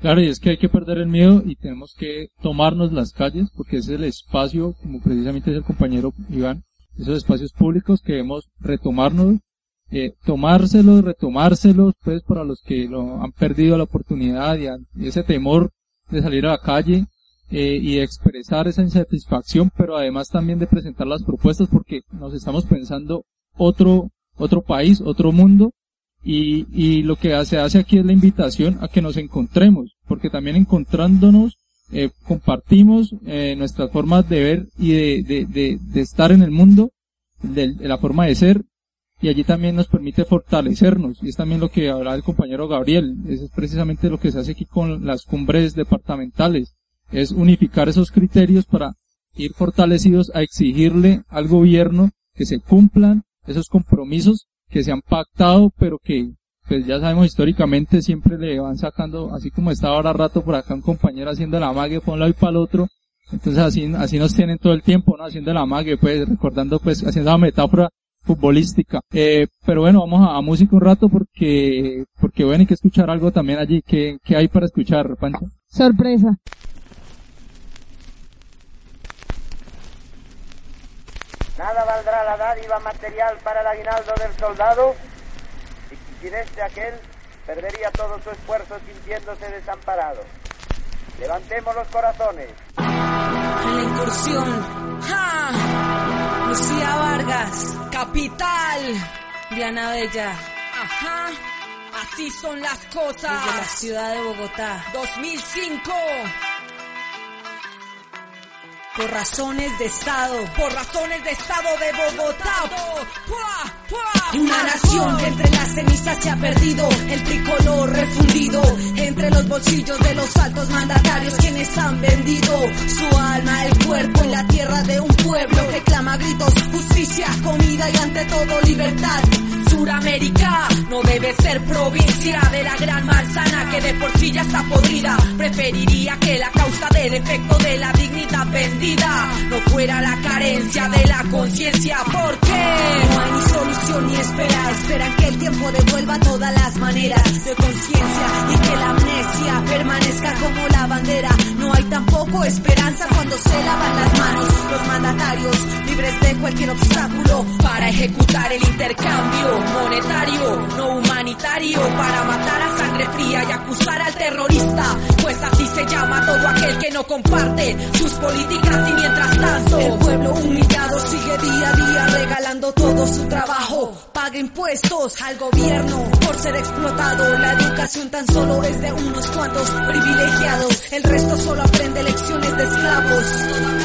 Claro, y es que hay que perder el miedo y tenemos que tomarnos las calles porque es el espacio, como precisamente es el compañero Iván, esos espacios públicos que debemos retomarnos, eh, tomárselos, retomárselos, pues para los que lo han perdido la oportunidad y ese temor de salir a la calle eh, y de expresar esa insatisfacción, pero además también de presentar las propuestas porque nos estamos pensando otro, otro país, otro mundo y, y lo que se hace aquí es la invitación a que nos encontremos, porque también encontrándonos eh, compartimos eh, nuestras formas de ver y de, de, de, estar en el mundo, de la forma de ser, y allí también nos permite fortalecernos, y es también lo que hablaba el compañero Gabriel, es precisamente lo que se hace aquí con las cumbres departamentales, es unificar esos criterios para ir fortalecidos a exigirle al gobierno que se cumplan esos compromisos que se han pactado, pero que pues ya sabemos históricamente siempre le van sacando, así como está ahora rato por acá un compañero haciendo la mague por un lado y para el otro, entonces así, así nos tienen todo el tiempo, ¿no? Haciendo la mague, pues, recordando, pues, haciendo la metáfora futbolística. Eh, pero bueno, vamos a, a música un rato porque, porque bueno, hay que escuchar algo también allí. ¿Qué, qué hay para escuchar, Pancho? Sorpresa. Nada valdrá la dádiva material para el aguinaldo del soldado y sin este aquel perdería todo su esfuerzo sintiéndose desamparado. Levantemos los corazones. En la incursión. ¡Ja! Lucía Vargas, capital. Diana Bella. Ajá. Así son las cosas. Desde la ciudad de Bogotá. 2005. Por razones de Estado. Por razones de Estado de Bogotá. Una nación que entre las cenizas se ha perdido. El tricolor refundido. Entre los bolsillos de los altos mandatarios. Quienes han vendido su alma, el cuerpo y la tierra de un pueblo que clama gritos justicia, comida y ante todo libertad. Suramérica no debe ser provincia de la gran manzana que de por sí ya está podrida. Preferiría que la causa del efecto de la dignidad vendida no fuera la carencia de la conciencia. Porque no hay ni solución ni espera. Esperan que el tiempo devuelva todas las maneras de conciencia y que la amnesia permanezca como la bandera. No hay tampoco esperanza cuando se lavan las manos los mandatarios libres de cualquier obstáculo para ejecutar el intercambio monetario, no para matar a sangre fría y acusar al terrorista, pues así se llama todo aquel que no comparte sus políticas y mientras tanto el pueblo humillado sigue día a día regalando todo su trabajo, paga impuestos al gobierno por ser explotado, la educación tan solo es de unos cuantos privilegiados, el resto solo aprende lecciones de esclavos,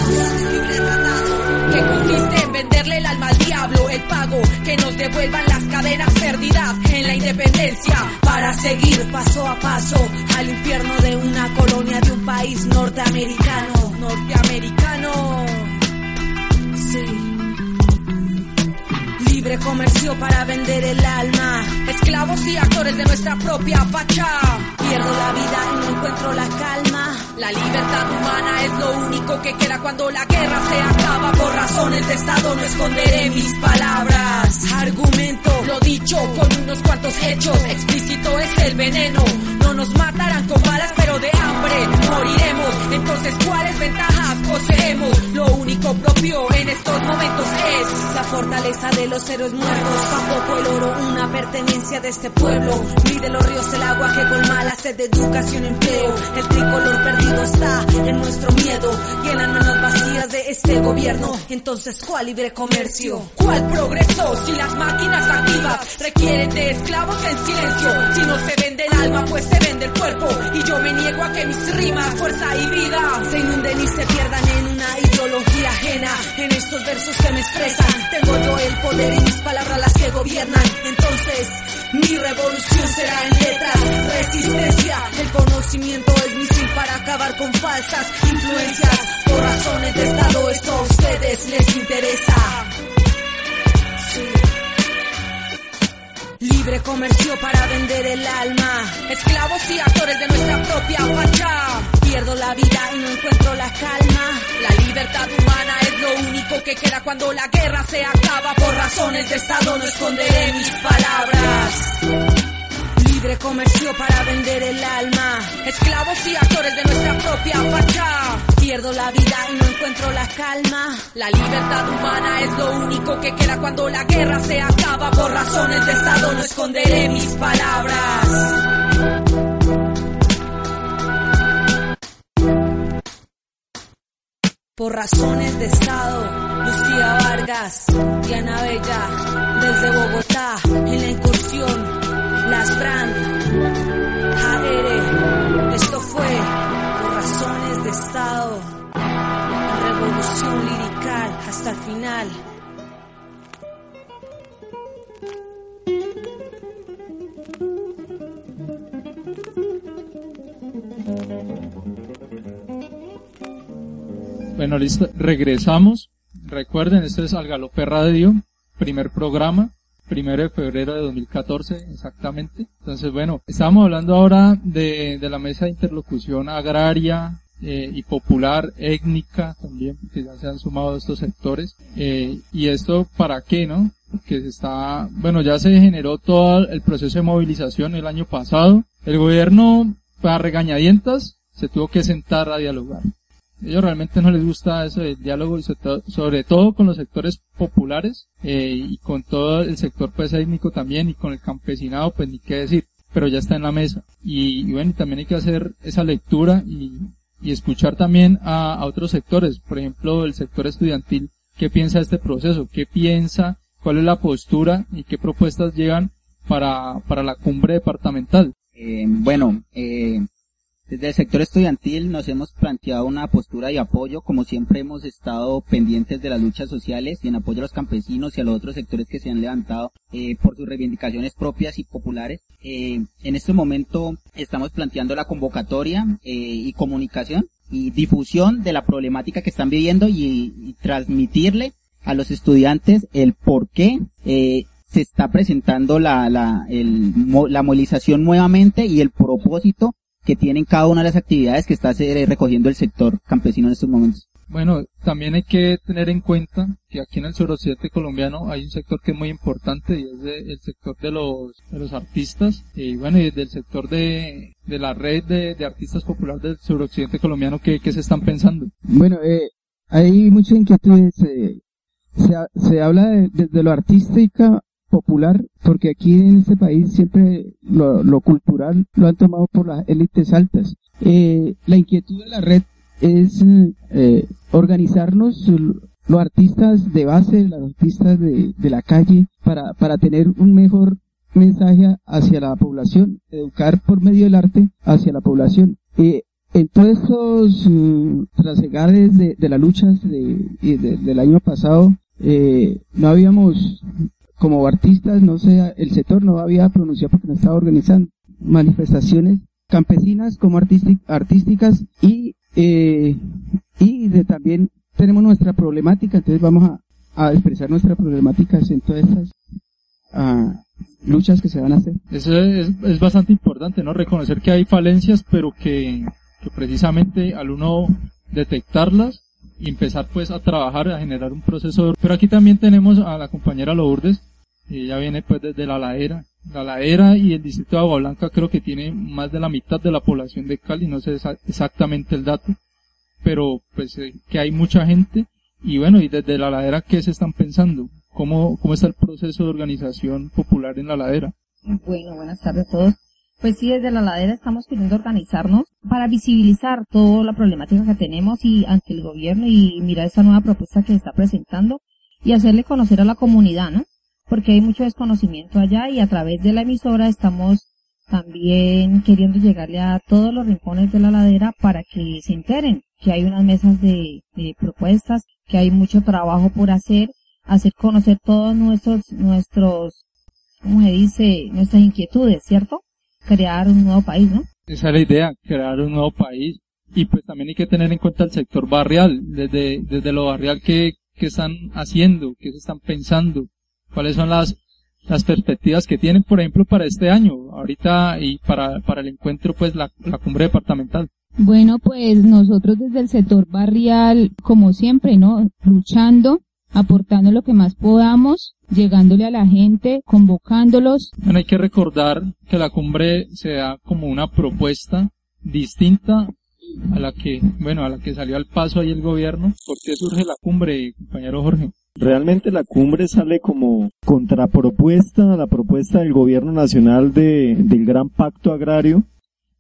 todo libre tratado venderle el alma al diablo, el pago que nos devuelvan las cadenas perdidas en la independencia para seguir paso a paso al infierno de una colonia de un país norteamericano, norteamericano. Comercio para vender el alma. Esclavos y actores de nuestra propia facha. Pierdo la vida y no encuentro la calma. La libertad humana es lo único que queda cuando la guerra se acaba. Por razones de Estado no esconderé mis palabras. Argumento lo dicho con unos cuantos hechos. Explícito es el veneno. No nos matarán con balas, pero de hambre moriremos. Entonces, ¿cuáles ventajas poseemos? Lo único propio en estos momentos es la fortaleza de los héroes muertos. Tampoco el oro, una pertenencia de este pueblo. Mide los ríos el agua que colma la sed de educación y empleo. El tricolor perdido está en nuestro miedo. Llenan manos vacías de este gobierno. Entonces, ¿cuál libre comercio? ¿Cuál progreso? Si las máquinas activas requieren de esclavos en silencio. Si no se vende el alma, pues se vende el cuerpo. Y yo me niego a que mis rimas, fuerza y vida se inunden y se pierdan en una ideología En estos versos que me expresan, tengo yo el poder y mis palabras las que gobiernan. Entonces, mi revolución será en letras, resistencia. El conocimiento es misil para acabar con falsas influencias. Por razones de Estado, esto a ustedes les interesa. Libre comercio para vender el alma. Esclavos y actores de nuestra propia facha. Pierdo la vida y no encuentro la calma. La libertad humana es lo único que queda cuando la guerra se acaba. Por razones de Estado no esconderé mis palabras. Libre comercio para vender el alma. Esclavos y actores de nuestra propia facha. Pierdo la vida y no encuentro la calma. La libertad humana es lo único que queda cuando la guerra se acaba. Por razones de Estado no esconderé mis palabras. Por razones de Estado, Lucía Vargas, Diana Bella, desde Bogotá, en la incursión, Bueno, listo. Regresamos. Recuerden, este es Al Galope Radio, primer programa, primero de febrero de 2014, exactamente. Entonces, bueno, estamos hablando ahora de la mesa de interlocución agraria eh, y popular, étnica también, que ya se han sumado estos sectores. Eh, y esto, ¿para qué, no? Que se está, bueno, ya se generó todo el proceso de movilización el año pasado. El gobierno, para regañadientas, se tuvo que sentar a dialogar ellos realmente no les gusta eso del diálogo sobre todo, con los sectores populares eh, y con todo el sector pues étnico también y con el campesinado pues ni qué decir pero ya está en la mesa y bueno también hay que hacer esa lectura y, y escuchar también a, otros sectores por ejemplo el sector estudiantil qué piensa este proceso qué piensa cuál es la postura y qué propuestas llegan para para la cumbre departamental eh, bueno eh desde el sector estudiantil nos hemos planteado una postura de apoyo, como siempre hemos estado pendientes de las luchas sociales y en apoyo a los campesinos y a los otros sectores que se han levantado eh, por sus reivindicaciones propias y populares. Eh, en este momento estamos planteando la convocatoria eh, y comunicación y difusión de la problemática que están viviendo y, transmitirle a los estudiantes el por qué se está presentando la, la, el, la movilización nuevamente y el propósito que tienen cada una de las actividades que está recogiendo el sector campesino en estos momentos. Bueno, también hay que tener en cuenta que aquí en el suroccidente colombiano hay un sector que es muy importante y es de, el sector de los, de los artistas y bueno, y del sector de, de la red de, de artistas populares del suroccidente colombiano que, que se están pensando. Bueno, eh, hay muchas inquietudes. Eh, se, se habla de, de, de lo artística popular, porque aquí en este país siempre lo, lo cultural lo han tomado por las élites altas. Eh, la inquietud de la red es eh, organizarnos los artistas de base, los artistas de, de la calle, para, para tener un mejor mensaje hacia la población, educar por medio del arte hacia la población. Eh, en todos estos uh, trasegares de, de las luchas de, de, del año pasado, eh, no habíamos, como artistas, no sé, el sector no había pronunciado porque no estaba organizando manifestaciones campesinas como artísticas y, eh, y también tenemos nuestra problemática, entonces vamos a, a expresar nuestra problemática en todas estas ah, luchas que se van a hacer. Eso es, es, bastante importante, ¿no? Reconocer que hay falencias, pero que, que precisamente al uno detectarlas y empezar pues a trabajar, a generar un proceso. Pero aquí también tenemos a la compañera Lourdes, ella viene pues desde la ladera. La ladera y el distrito de Agua Blanca creo que tiene más de la mitad de la población de Cali, no sé exactamente el dato, pero pues eh, que hay mucha gente y bueno, y desde la ladera, ¿qué se están pensando? ¿Cómo, cómo está el proceso de organización popular en la ladera? Bueno, buenas tardes a todos. Pues sí, desde la ladera estamos queriendo organizarnos para visibilizar toda la problemática que tenemos y ante el gobierno y mirar esta nueva propuesta que se está presentando y hacerle conocer a la comunidad, ¿no? Porque hay mucho desconocimiento allá y a través de la emisora estamos también queriendo llegarle a todos los rincones de la ladera para que se enteren que hay unas mesas de, de propuestas, que hay mucho trabajo por hacer, hacer conocer todos nuestros, nuestros, ¿cómo se dice? Nuestras inquietudes, ¿cierto? Crear un nuevo país, ¿no? Esa es la idea, crear un nuevo país. Y pues también hay que tener en cuenta el sector barrial, desde, desde lo barrial que, que están haciendo, que se están pensando, cuáles son las, las perspectivas que tienen, por ejemplo, para este año, ahorita y para, para el encuentro, pues la, la cumbre departamental. Bueno, pues nosotros desde el sector barrial, como siempre, ¿no? Luchando, aportando lo que más podamos, llegándole a la gente, convocándolos. Bueno, hay que recordar que la cumbre se da como una propuesta distinta a la que, bueno, a la que salió al paso ahí el gobierno. ¿Por qué surge la cumbre, compañero Jorge? Realmente la cumbre sale como contrapropuesta a la propuesta del gobierno nacional de, del gran pacto agrario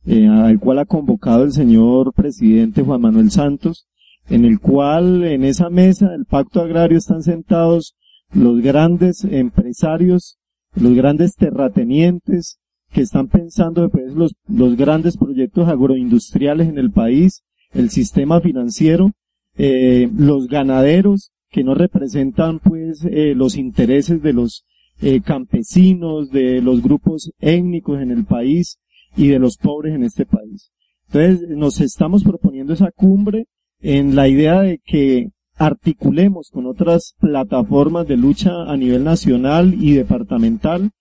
eh, al cual ha convocado el señor presidente Juan Manuel Santos, en el cual en esa mesa del pacto agrario están sentados los grandes empresarios, los grandes terratenientes que están pensando pues, los, los grandes proyectos agroindustriales en el país, el sistema financiero, eh, los ganaderos que no representan pues eh, los intereses de los eh, campesinos, de los grupos étnicos en el país, y de los pobres en este país. Entonces nos estamos proponiendo esa cumbre en la idea de que articulemos con otras plataformas de lucha a nivel nacional y departamental,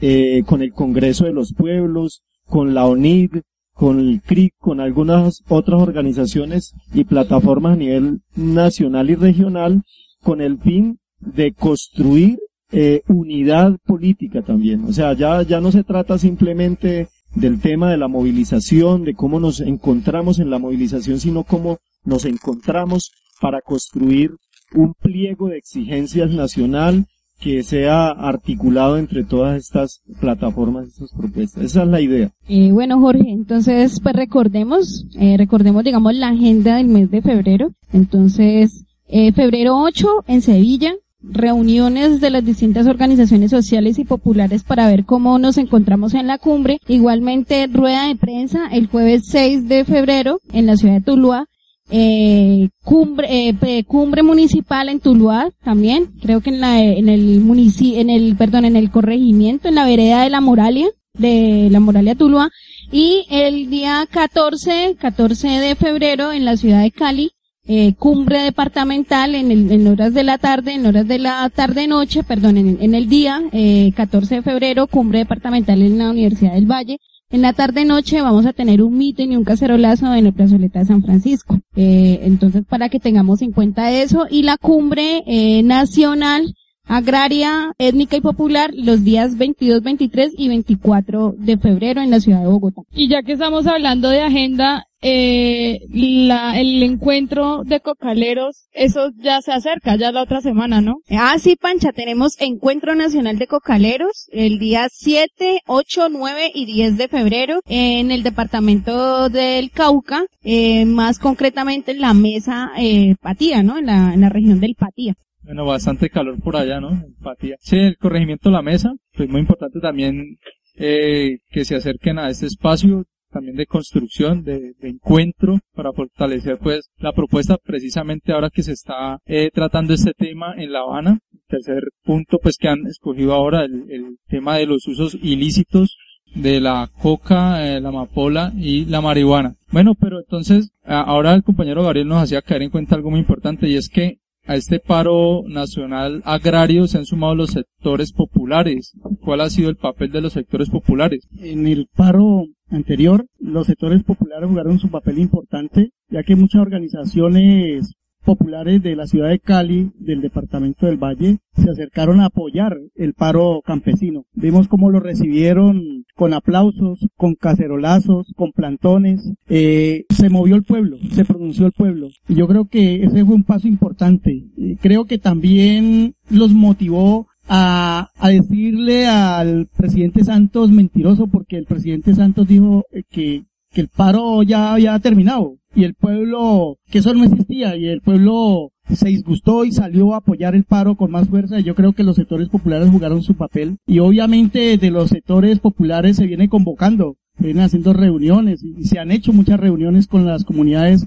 eh, con el Congreso de los Pueblos, con la ONID, con el CRIC, con algunas otras organizaciones y plataformas a nivel nacional y regional, con el fin de construir eh, unidad política también. O sea, ya, ya no se trata simplemente del tema de la movilización, de cómo nos encontramos en la movilización, sino cómo nos encontramos para construir un pliego de exigencias nacional que sea articulado entre todas estas plataformas, estas propuestas. Esa es la idea. Eh, bueno, Jorge, entonces, pues recordemos, eh, recordemos, digamos, la agenda del mes de febrero. Entonces, eh, febrero 8 en Sevilla, reuniones de las distintas organizaciones sociales y populares para ver cómo nos encontramos en la cumbre. Igualmente, rueda de prensa el jueves 6 de febrero en la ciudad de Tuluá. Eh, cumbre, eh, cumbre municipal en Tuluá también, creo que en la, en el municipio, en el, perdón, en el corregimiento, en la vereda de la Moralia, de la Moralia Tuluá. Y el día 14, 14 de febrero en la ciudad de Cali, eh, cumbre departamental en, el, en horas de la tarde, en horas de la tarde-noche, perdón, en, en, el día, eh, 14 de febrero, cumbre departamental en la Universidad del Valle. En la tarde-noche vamos a tener un meeting y un cacerolazo en la plazoleta de San Francisco. Eh, entonces, para que tengamos en cuenta eso, y la cumbre eh, nacional agraria, étnica y popular los días 22, 23 y 24 de febrero en la ciudad de Bogotá. Y ya que estamos hablando de agenda, eh, la, el encuentro de cocaleros, eso ya se acerca, ya la otra semana, ¿no? Ah, sí, Pancha, tenemos Encuentro Nacional de Cocaleros el día 7, 8, 9 y 10 de febrero en el departamento del Cauca, eh, más concretamente en la mesa eh, Patía, ¿no? En la, en la región del Patía. Bueno, bastante calor por allá, ¿no? Empatía. Sí, el corregimiento La Mesa, pues muy importante también eh, que se acerquen a este espacio. también de construcción, de, de encuentro para fortalecer pues la propuesta precisamente ahora que se está eh, tratando este tema en La Habana. Tercer punto pues que han escogido ahora el, el tema de los usos ilícitos de la coca, eh, la amapola y la marihuana. Bueno, pero entonces ahora el compañero Gabriel nos hacía caer en cuenta algo muy importante y es que a este paro nacional agrario se han sumado los sectores populares. ¿Cuál ha sido el papel de los sectores populares? En el paro anterior, los sectores populares jugaron su papel importante, ya que muchas organizaciones populares de la ciudad de Cali, del departamento del Valle, se acercaron a apoyar el paro campesino. Vimos cómo lo recibieron con aplausos, con cacerolazos, con plantones. Eh, se movió el pueblo, se pronunció el pueblo. Y yo creo que ese fue un paso importante. Eh, creo que también los motivó a, a decirle al presidente Santos mentiroso porque el presidente Santos dijo que, que el paro ya había terminado y el pueblo, que eso no existía y el pueblo se disgustó y salió a apoyar el paro con más fuerza. Yo creo que los sectores populares jugaron su papel y obviamente de los sectores populares se viene convocando, se vienen haciendo reuniones y se han hecho muchas reuniones con las comunidades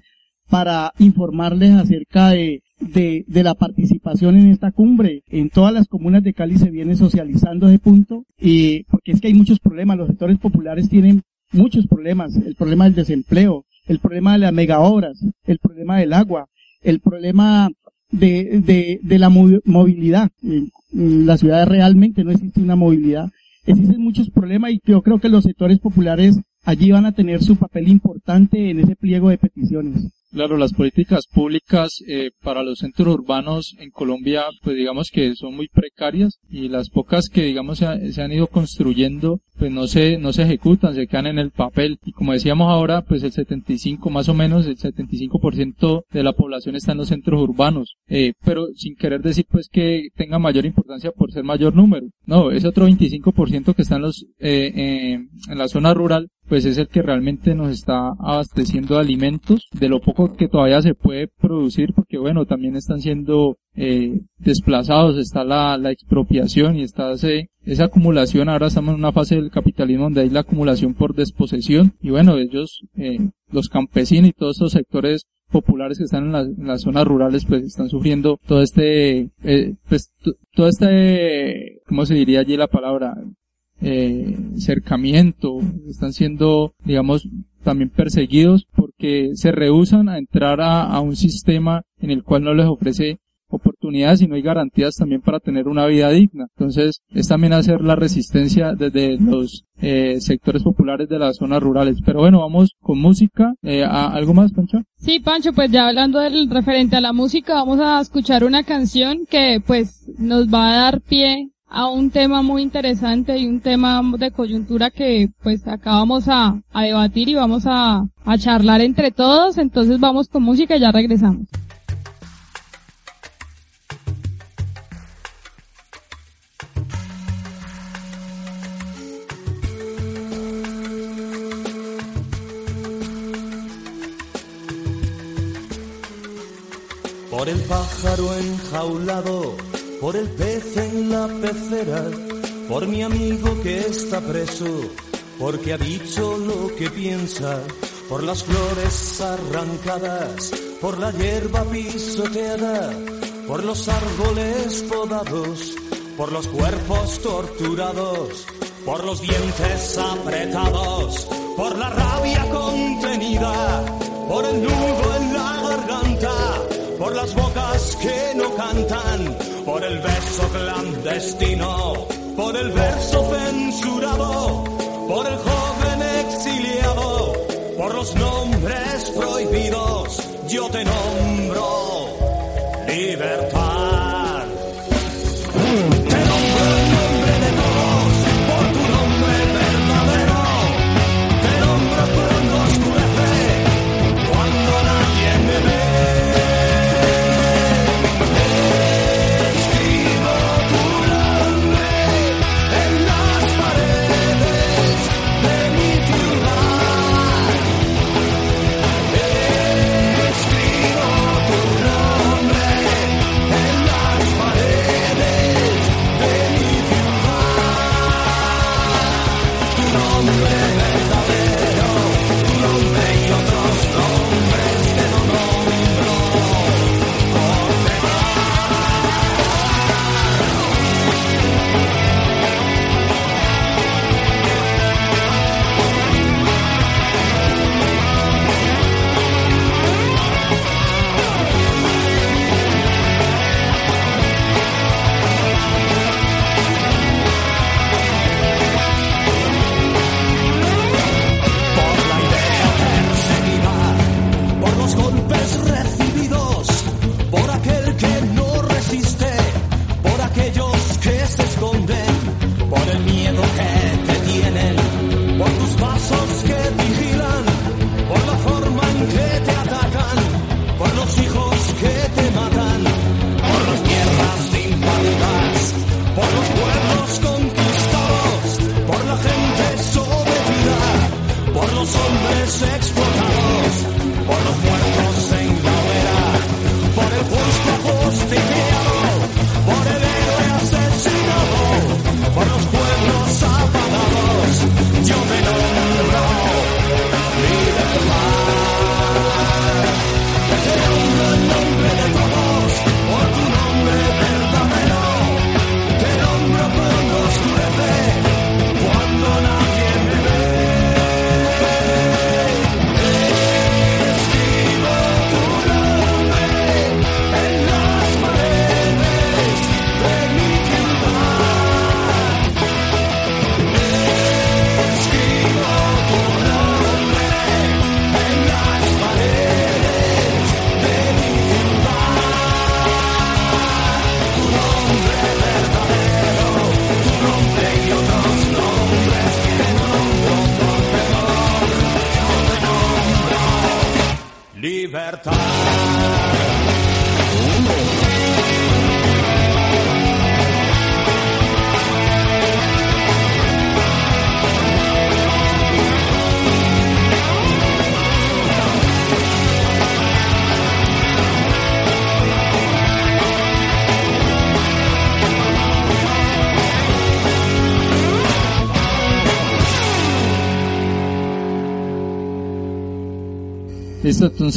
para informarles acerca de, de, de la participación en esta cumbre. En todas las comunas de Cali se viene socializando ese punto y porque es que hay muchos problemas, los sectores populares tienen muchos problemas, el problema del desempleo, el problema de las megaobras, el problema del agua, el problema de, de, de la movi- movilidad. En la ciudad realmente no existe una movilidad. Existen muchos problemas y yo creo que los sectores populares allí van a tener su papel importante en ese pliego de peticiones. Claro, las políticas públicas eh, para los centros urbanos en Colombia, pues digamos que son muy precarias y las pocas que digamos se, ha- se han ido construyendo, pues no se no se ejecutan, se quedan en el papel. Y como decíamos ahora, pues el 75 más o menos el 75% de la población está en los centros urbanos, eh, pero sin querer decir pues que tenga mayor importancia por ser mayor número, no, ese otro 25% que está en los eh, eh, en la zona rural pues es el que realmente nos está abasteciendo de alimentos, de lo poco que todavía se puede producir, porque bueno, también están siendo eh, desplazados, está la, expropiación y está ese, esa acumulación, ahora estamos en una fase del capitalismo donde hay la acumulación por desposesión, y bueno, ellos, eh, los campesinos y todos estos sectores populares que están en, la- en las zonas rurales pues están sufriendo todo este, eh, pues todo este, ¿cómo se diría allí la palabra? eh, cercamiento, están siendo, digamos, también perseguidos porque se rehusan a entrar a, un sistema en el cual no les ofrece oportunidades y no hay garantías también para tener una vida digna. Entonces, es también hacer la resistencia desde los eh, sectores populares de las zonas rurales. Pero bueno, vamos con música. Eh, ¿a- ¿Algo más, Pancho? Sí, Pancho, pues ya hablando del referente a la música, vamos a escuchar una canción que pues nos va a dar pie a un tema muy interesante y un tema de coyuntura que pues acá vamos a, a debatir y vamos a, a charlar entre todos. Entonces vamos con música y ya regresamos. Por el pájaro enjaulado, por el pez en la pecera, por mi amigo que está preso, porque ha dicho lo que piensa, por las flores arrancadas, por la hierba pisoteada, por los árboles podados, por los cuerpos torturados, por los dientes apretados, por la rabia contenida, por el nudo en la garganta, por las bocas que no cantan, por el beso clandestino, por el verso censurado, por el joven exiliado, por los nombres prohibidos, yo te nombro libertad.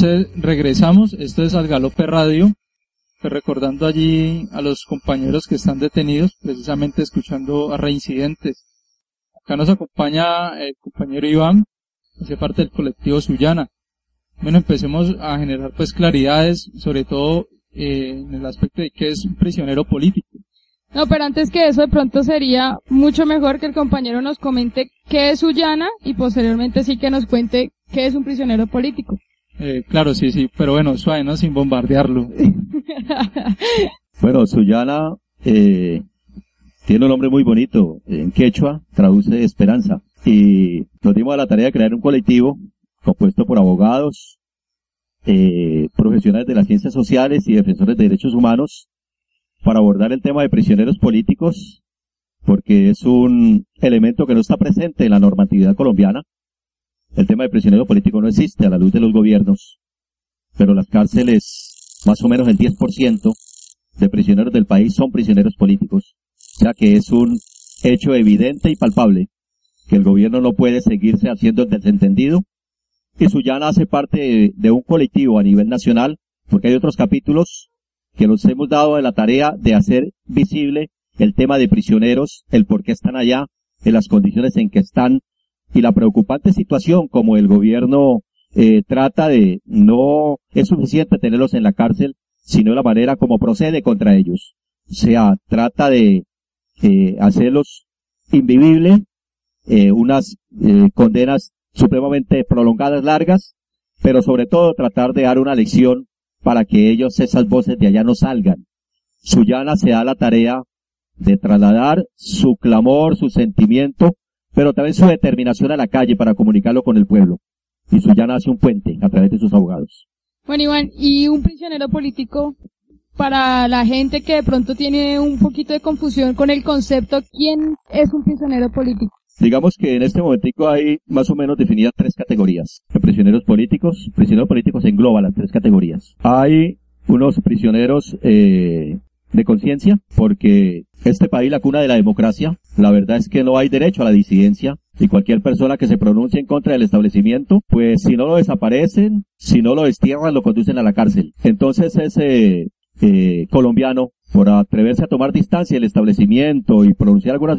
Entonces regresamos. Esto es al Galope Radio. Pues recordando allí a los compañeros que están detenidos, precisamente escuchando a reincidentes. Acá nos acompaña el compañero Iván, hace parte del colectivo Suyana. Bueno, empecemos a generar pues claridades, sobre todo eh, en el aspecto de que es un prisionero político. No, pero antes que eso, de pronto sería mucho mejor que el compañero nos comente qué es Sullana y posteriormente sí que nos cuente qué es un prisionero político. Eh, claro, sí, sí, pero bueno, suave, ¿no? Sin bombardearlo. Bueno, Sullana eh, tiene un nombre muy bonito. En quechua traduce esperanza. Y nos dimos a la tarea de crear un colectivo compuesto por abogados, eh, profesionales de las ciencias sociales y defensores de derechos humanos para abordar el tema de prisioneros políticos, porque es un elemento que no está presente en la normatividad colombiana. El tema de prisionero político no existe a la luz de los gobiernos, pero las cárceles, más o menos el 10% de prisioneros del país son prisioneros políticos, ya que es un hecho evidente y palpable que el gobierno no puede seguirse haciendo el desentendido. Y Sullana hace parte de, de un colectivo a nivel nacional, porque hay otros capítulos que nos hemos dado de la tarea de hacer visible el tema de prisioneros, el por qué están allá, en las condiciones en que están y la preocupante situación como el gobierno eh, trata de no es suficiente tenerlos en la cárcel, sino la manera como procede contra ellos. O sea, trata de eh, hacerlos invivibles, eh, unas eh, condenas supremamente prolongadas, largas, pero sobre todo tratar de dar una lección para que ellos, esas voces de allá no salgan. Sullana se da la tarea de trasladar su clamor, su sentimiento, pero también su determinación a la calle para comunicarlo con el pueblo. Y Sullana hace un puente a través de sus abogados. Bueno, Iván, y un prisionero político para la gente que de pronto tiene un poquito de confusión con el concepto, ¿quién es un prisionero político? Digamos que en este momentico hay más o menos definidas tres categorías. De prisioneros políticos, prisioneros políticos engloba las tres categorías. Hay unos prisioneros eh, de conciencia, porque este país, la cuna de la democracia, la verdad es que no hay derecho a la disidencia. Y cualquier persona que se pronuncie en contra del establecimiento, pues si no lo desaparecen, si no lo destierran, lo conducen a la cárcel. Entonces ese eh, colombiano, por atreverse a tomar distancia del establecimiento y pronunciar algunas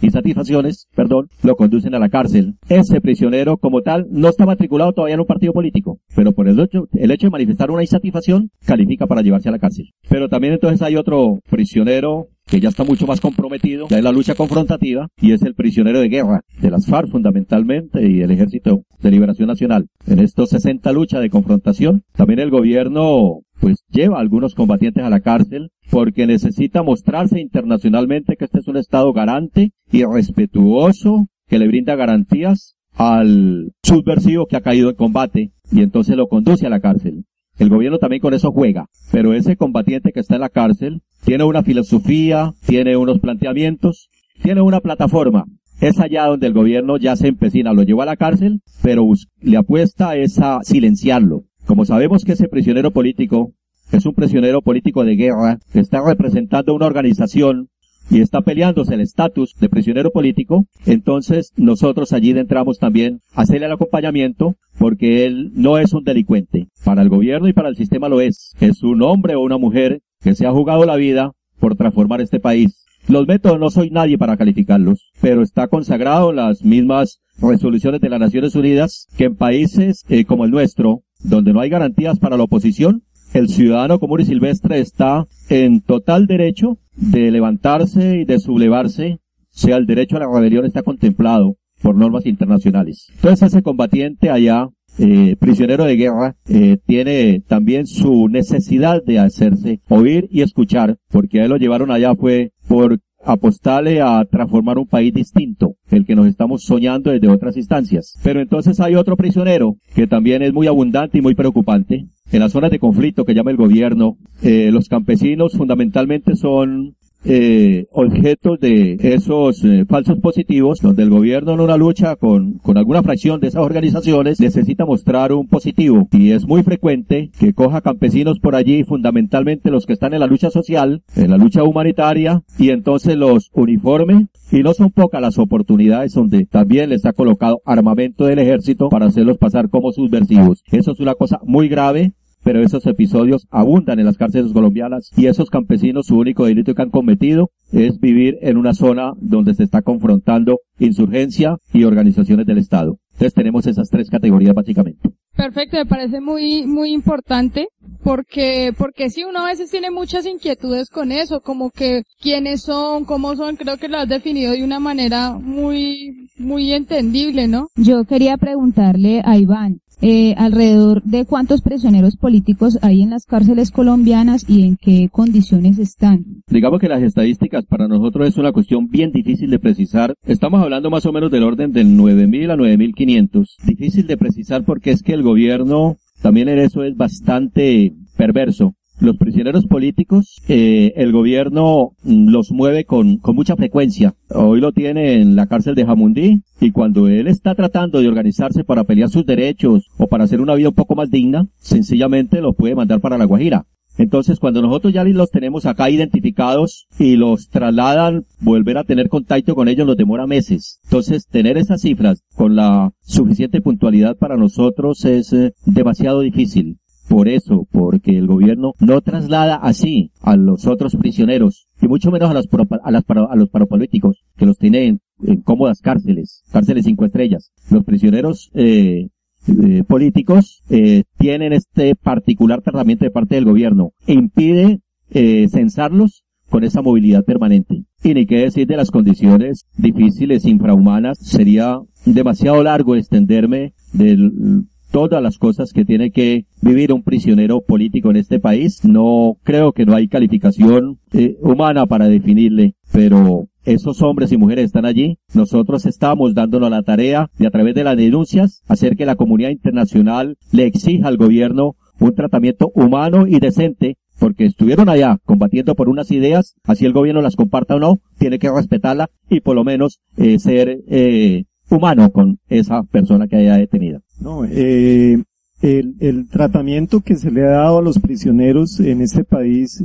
insatisfacciones, perdón, lo conducen a la cárcel. Ese prisionero como tal no está matriculado todavía en un partido político, pero por el hecho, el hecho de manifestar una insatisfacción califica para llevarse a la cárcel. Pero también entonces hay otro prisionero que ya está mucho más comprometido, ya en la lucha confrontativa, y es el prisionero de guerra de las FARC fundamentalmente y el Ejército de Liberación Nacional. En estos 60 luchas de confrontación, también el gobierno pues lleva a algunos combatientes a la cárcel porque necesita mostrarse internacionalmente que este es un Estado garante y respetuoso que le brinda garantías al subversivo que ha caído en combate y entonces lo conduce a la cárcel. El gobierno también con eso juega, pero ese combatiente que está en la cárcel tiene una filosofía, tiene unos planteamientos, tiene una plataforma. Es allá donde el gobierno ya se empecina, lo lleva a la cárcel, pero le apuesta es a silenciarlo. Como sabemos que ese prisionero político es un prisionero político de guerra que está representando una organización y está peleándose el estatus de prisionero político, entonces nosotros allí entramos también a hacerle el acompañamiento porque él no es un delincuente. Para el gobierno y para el sistema lo es. Es un hombre o una mujer que se ha jugado la vida por transformar este país. Los métodos no soy nadie para calificarlos, pero está consagrado en las mismas resoluciones de las Naciones Unidas que en países eh, como el nuestro, donde no hay garantías para la oposición, el ciudadano común y silvestre está en total derecho de levantarse y de sublevarse, sea el derecho a la rebelión está contemplado por normas internacionales. Entonces ese combatiente allá, eh, prisionero de guerra, eh, tiene también su necesidad de hacerse oír y escuchar, porque a él lo llevaron allá fue por apostarle a transformar un país distinto, el que nos estamos soñando desde otras instancias. Pero entonces hay otro prisionero que también es muy abundante y muy preocupante. En las zonas de conflicto que llama el gobierno, eh, los campesinos fundamentalmente son eh, objetos de esos eh, falsos positivos, donde el gobierno en una lucha con, con alguna fracción de esas organizaciones necesita mostrar un positivo. Y es muy frecuente que coja campesinos por allí, fundamentalmente los que están en la lucha social, en la lucha humanitaria, y entonces los uniforme. Y no son pocas las oportunidades donde también les ha colocado armamento del ejército para hacerlos pasar como subversivos. Eso es una cosa muy grave pero esos episodios abundan en las cárceles colombianas y esos campesinos su único delito que han cometido es vivir en una zona donde se está confrontando insurgencia y organizaciones del Estado. Entonces tenemos esas tres categorías básicamente. Perfecto, me parece muy, muy importante porque, porque sí, uno a veces tiene muchas inquietudes con eso, como que quiénes son, cómo son, creo que lo has definido de una manera muy, muy entendible, ¿no? Yo quería preguntarle a Iván, eh, alrededor de cuántos prisioneros políticos hay en las cárceles colombianas y en qué condiciones están. Digamos que las estadísticas para nosotros es una cuestión bien difícil de precisar. Estamos hablando más o menos del orden del 9.000 a 9.500. Difícil de precisar porque es que el gobierno también en eso es bastante perverso los prisioneros políticos, eh, el gobierno mm, los mueve con, con mucha frecuencia. Hoy lo tiene en la cárcel de Jamundí y cuando él está tratando de organizarse para pelear sus derechos o para hacer una vida un poco más digna, sencillamente los puede mandar para La Guajira. Entonces, cuando nosotros ya los tenemos acá identificados y los trasladan, volver a tener contacto con ellos nos demora meses. Entonces, tener esas cifras con la suficiente puntualidad para nosotros es eh, demasiado difícil. Por eso, porque el gobierno no traslada así a los otros prisioneros, y mucho menos a los, a, las, a los parapolíticos, que los tienen en, cómodas cárceles, cárceles cinco estrellas. Los prisioneros eh, eh, políticos eh, tienen este particular tratamiento de parte del gobierno. Impide eh, censarlos con esa movilidad permanente. Y ni qué decir de las condiciones difíciles, infrahumanas. Sería demasiado largo extenderme del todas las cosas que tiene que vivir un prisionero político en este país. No creo que no hay calificación eh, humana para definirle, pero esos hombres y mujeres están allí. Nosotros estamos dándonos la tarea de a través de las denuncias hacer que la comunidad internacional le exija al gobierno un tratamiento humano y decente porque estuvieron allá combatiendo por unas ideas, así el gobierno las comparta o no, tiene que respetarla y por lo menos eh, ser eh, humano con esa persona que haya detenida. No, eh, el, el tratamiento que se le ha dado a los prisioneros en este país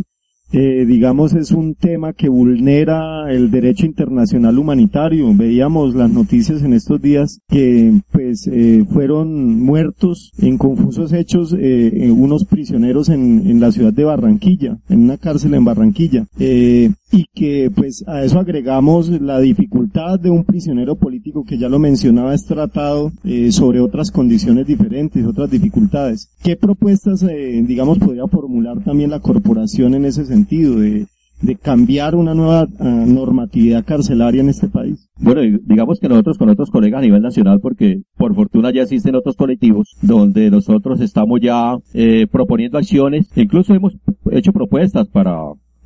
eh, digamos, es un tema que vulnera el derecho internacional humanitario. Veíamos las noticias en estos días que, pues, eh, fueron muertos en confusos hechos eh, unos prisioneros en, en, la ciudad de Barranquilla, en una cárcel en Barranquilla. Eh, y que, pues, a eso agregamos la dificultad de un prisionero político que ya lo mencionaba, es tratado eh, sobre otras condiciones diferentes, otras dificultades. ¿Qué propuestas, digamos, podría formular también la corporación en ese sentido? de, de cambiar una nueva uh, normatividad carcelaria en este país? Bueno, digamos que nosotros con otros colegas a nivel nacional, porque por fortuna ya existen otros colectivos donde nosotros estamos ya eh, proponiendo acciones, incluso hemos hecho propuestas para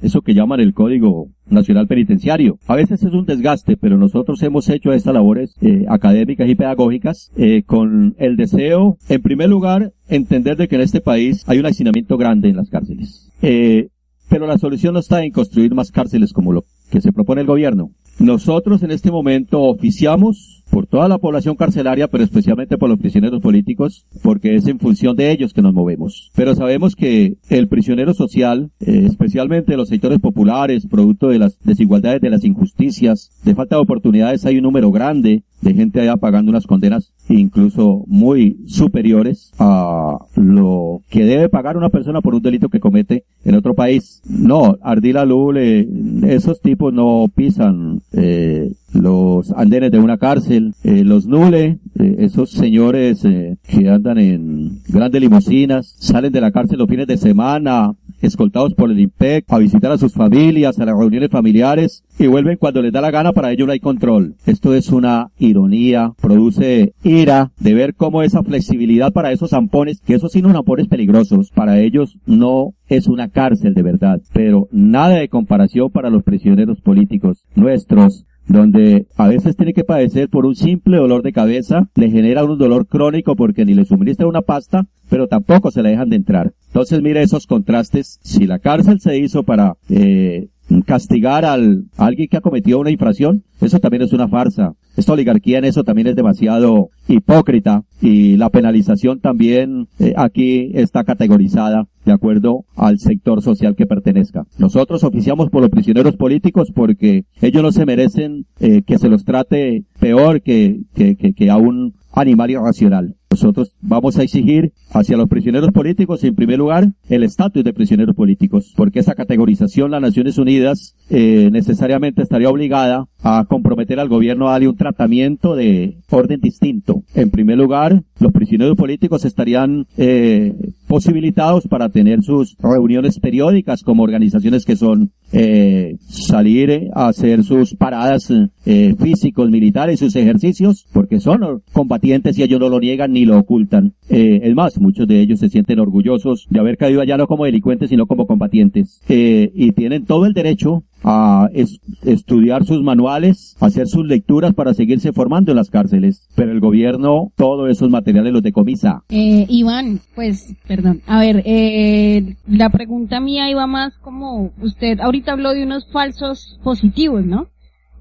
eso que llaman el Código Nacional Penitenciario. A veces es un desgaste, pero nosotros hemos hecho estas labores eh, académicas y pedagógicas eh, con el deseo, en primer lugar, entender de que en este país hay un hacinamiento grande en las cárceles. Eh, pero la solución no está en construir más cárceles como lo que se propone el gobierno. Nosotros en este momento oficiamos por toda la población carcelaria, pero especialmente por los prisioneros políticos, porque es en función de ellos que nos movemos. Pero sabemos que el prisionero social, eh, especialmente los sectores populares, producto de las desigualdades, de las injusticias, de falta de oportunidades, hay un número grande de gente allá pagando unas condenas incluso muy superiores a lo que debe pagar una persona por un delito que comete en otro país. No, Ardila Lule, esos tipos no pisan eh, los andenes de una cárcel, eh, los Nule, eh, esos señores eh, que andan en grandes limusinas, salen de la cárcel los fines de semana, escoltados por el IMPEC, a visitar a sus familias, a las reuniones familiares, y vuelven cuando les da la gana, para ello no hay control. Esto es una ironía, produce ira de ver cómo esa flexibilidad para esos zampones, que esos sí son zampones peligrosos, para ellos no es una cárcel de verdad, pero nada de comparación para los prisioneros políticos nuestros, donde a veces tiene que padecer por un simple dolor de cabeza, le genera un dolor crónico porque ni le suministra una pasta, pero tampoco se le dejan de entrar. Entonces mire esos contrastes. Si la cárcel se hizo para eh, castigar al, a alguien que ha cometido una infracción, eso también es una farsa. Esta oligarquía en eso también es demasiado hipócrita y la penalización también eh, aquí está categorizada de acuerdo al sector social que pertenezca. Nosotros oficiamos por los prisioneros políticos porque ellos no se merecen eh, que se los trate peor que, que, que, que a un animal irracional. Nosotros vamos a exigir hacia los prisioneros políticos, en primer lugar, el estatus de prisioneros políticos, porque esa categorización, las Naciones Unidas, eh, necesariamente estaría obligada a comprometer al gobierno a darle un tratamiento de orden distinto. En primer lugar, los prisioneros políticos estarían eh, posibilitados para tener sus reuniones periódicas como organizaciones que son eh, salir a hacer sus paradas eh, físicos, militares, sus ejercicios, porque son combatientes y ellos no lo niegan ni lo ocultan. Eh, es más, muchos de ellos se sienten orgullosos de haber caído allá no como delincuentes, sino como combatientes. Eh, y tienen todo el derecho a es- estudiar sus manuales, hacer sus lecturas para seguirse formando en las cárceles. Pero el gobierno todos esos materiales los decomisa. Eh, Iván, pues, perdón. A ver, eh, la pregunta mía iba más como, usted ahorita habló de unos falsos positivos, ¿no?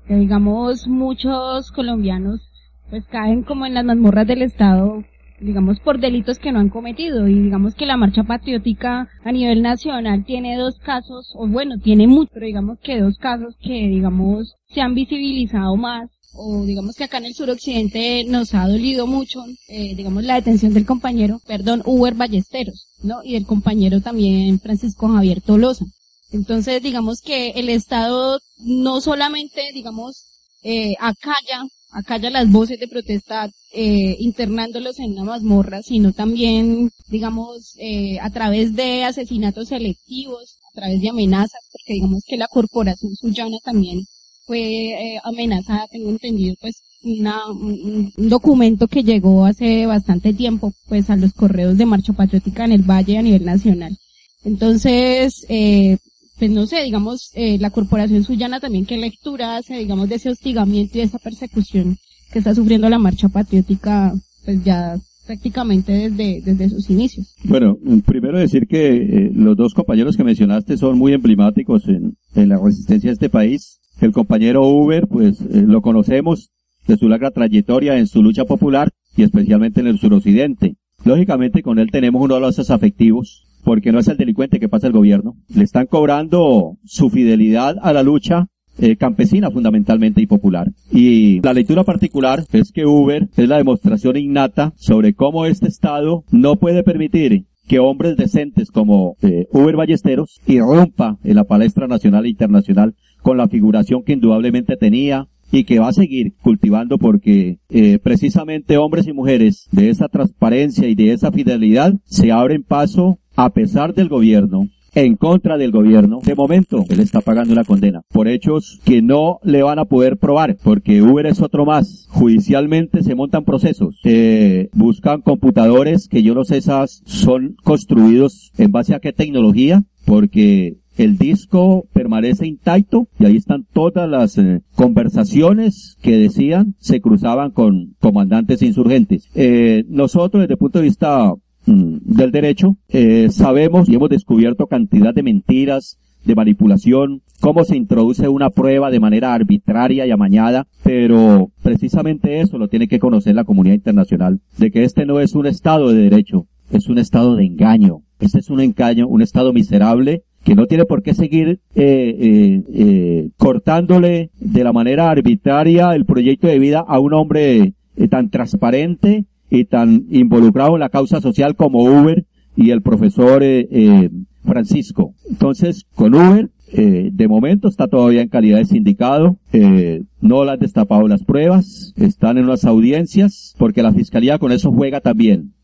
Digamos, muchos colombianos, pues caen como en las mazmorras del Estado, digamos, por delitos que no han cometido. Y digamos que la marcha patriótica a nivel nacional tiene dos casos, o bueno, tiene mucho, pero digamos que dos casos que, digamos, se han visibilizado más o digamos que acá en el suroccidente nos ha dolido mucho, eh, digamos, la detención del compañero, perdón, Uber Ballesteros, ¿no? Y del compañero también Francisco Javier Tolosa. Entonces, digamos que el Estado no solamente, digamos, eh, acalla, acalla las voces de protesta, eh, internándolos en una mazmorra, sino también, digamos, eh, a través de asesinatos selectivos, a través de amenazas, porque digamos que la corporación suyana también fue eh, amenazada, tengo entendido, pues una, un, documento que llegó hace bastante tiempo, pues a los correos de Marcha Patriótica en el Valle a nivel nacional. Entonces, eh, pues no sé, digamos, eh, la Corporación Suyana también qué lectura hace, digamos, de ese hostigamiento y de esa persecución que está sufriendo la Marcha Patriótica, pues ya prácticamente desde, desde sus inicios. Bueno, primero decir que eh, los dos compañeros que mencionaste son muy emblemáticos en, en la resistencia de este país. El compañero Uber, pues eh, lo conocemos de su larga trayectoria en su lucha popular y especialmente en el suroccidente. Lógicamente con él tenemos unos lazos afectivos porque no es el delincuente que pasa el gobierno. Le están cobrando su fidelidad a la lucha eh, campesina fundamentalmente y popular. Y la lectura particular es que Uber es la demostración innata sobre cómo este Estado no puede permitir que hombres decentes como eh, Uber Ballesteros irrumpa en la palestra nacional e internacional con la figuración que indudablemente tenía y que va a seguir cultivando porque eh, precisamente hombres y mujeres de esa transparencia y de esa fidelidad se abren paso a pesar del gobierno en contra del gobierno. De momento, él está pagando una condena por hechos que no le van a poder probar, porque Uber es otro más. Judicialmente se montan procesos, eh, buscan computadores que yo no sé esas son construidos en base a qué tecnología, porque el disco permanece intacto y ahí están todas las eh, conversaciones que decían se cruzaban con comandantes insurgentes. Eh, nosotros desde el punto de vista mm, del derecho eh, sabemos y hemos descubierto cantidad de mentiras, de manipulación, cómo se introduce una prueba de manera arbitraria y amañada, pero precisamente eso lo tiene que conocer la comunidad internacional, de que este no es un estado de derecho, es un estado de engaño. Este es un engaño, un estado miserable que no tiene por qué seguir eh, eh, eh, cortándole de la manera arbitraria el proyecto de vida a un hombre eh, tan transparente y tan involucrado en la causa social como Uber y el profesor eh, eh, Francisco. Entonces, con Uber, de momento está todavía en calidad de sindicado, no le han destapado las pruebas, están en unas audiencias, porque la fiscalía con eso juega también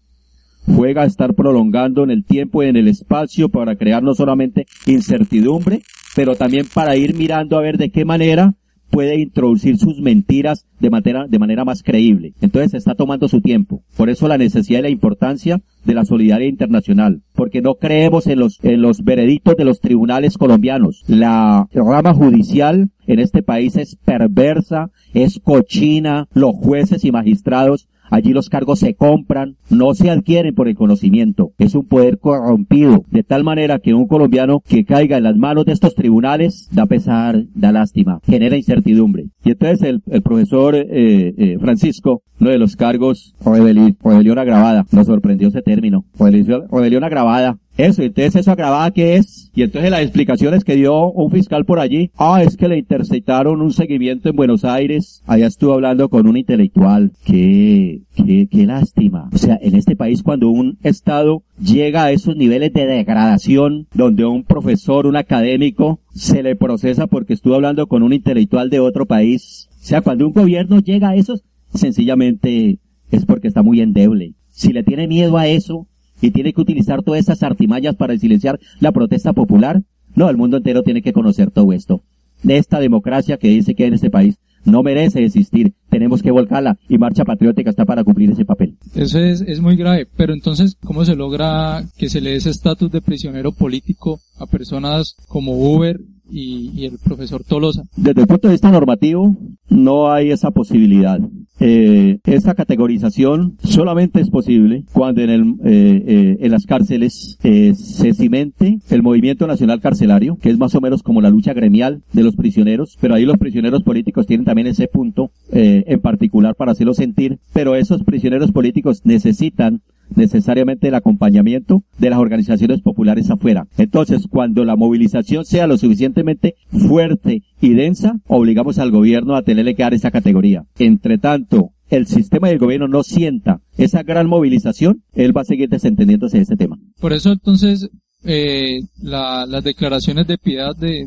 juega a estar prolongando en el tiempo y en el espacio para crear no solamente incertidumbre, pero también para ir mirando a ver de qué manera puede introducir sus mentiras de manera, de manera más creíble. Entonces está tomando su tiempo. Por eso la necesidad y la importancia de la solidaridad internacional. Porque no creemos en los, en los veredictos de los tribunales colombianos. La rama judicial en este país es perversa, es cochina. Los jueces y magistrados Allí los cargos se compran, no se adquieren por el conocimiento. Es un poder corrompido, de tal manera que un colombiano que caiga en las manos de estos tribunales da pesar, da lástima, genera incertidumbre. Y entonces el, el profesor eh, eh, Francisco, uno de los cargos, rebeli- rebelión agravada, nos sorprendió ese término, rebelión, rebelión agravada, eso, entonces eso agravada qué es? Y entonces las explicaciones que dio un fiscal por allí, ah, es que le interceptaron un seguimiento en Buenos Aires, allá estuvo hablando con un intelectual, qué, qué, qué lástima. O sea, en este país cuando un estado llega a esos niveles de degradación, donde un profesor, un académico, se le procesa porque estuvo hablando con un intelectual de otro país, o sea, cuando un gobierno llega a esos, sencillamente es porque está muy endeble. Si le tiene miedo a eso, y tiene que utilizar todas esas artimañas para silenciar la protesta popular. No, el mundo entero tiene que conocer todo esto. De esta democracia que dice que en este país no merece existir. Tenemos que volcarla y Marcha Patriótica está para cumplir ese papel. Eso es, es muy grave. Pero entonces, ¿cómo se logra que se le dé ese estatus de prisionero político a personas como Uber y, el profesor Tolosa? Desde el punto de vista normativo, no hay esa posibilidad. Eh, esa categorización solamente es posible cuando en, el, eh, eh, en las cárceles eh, se cimente el movimiento nacional carcelario, que es más o menos como la lucha gremial de los prisioneros, pero ahí los prisioneros políticos tienen también ese punto eh, en particular para hacerlo sentir, pero esos prisioneros políticos necesitan necesariamente el acompañamiento de las organizaciones populares afuera. Entonces, cuando la movilización sea lo suficientemente fuerte y densa, obligamos al gobierno a tenerle que dar esa categoría. Entre tanto, el sistema y el gobierno no sienta esa gran movilización, él va a seguir desentendiéndose de ese tema. Por eso entonces, eh, la- las declaraciones de piedad de,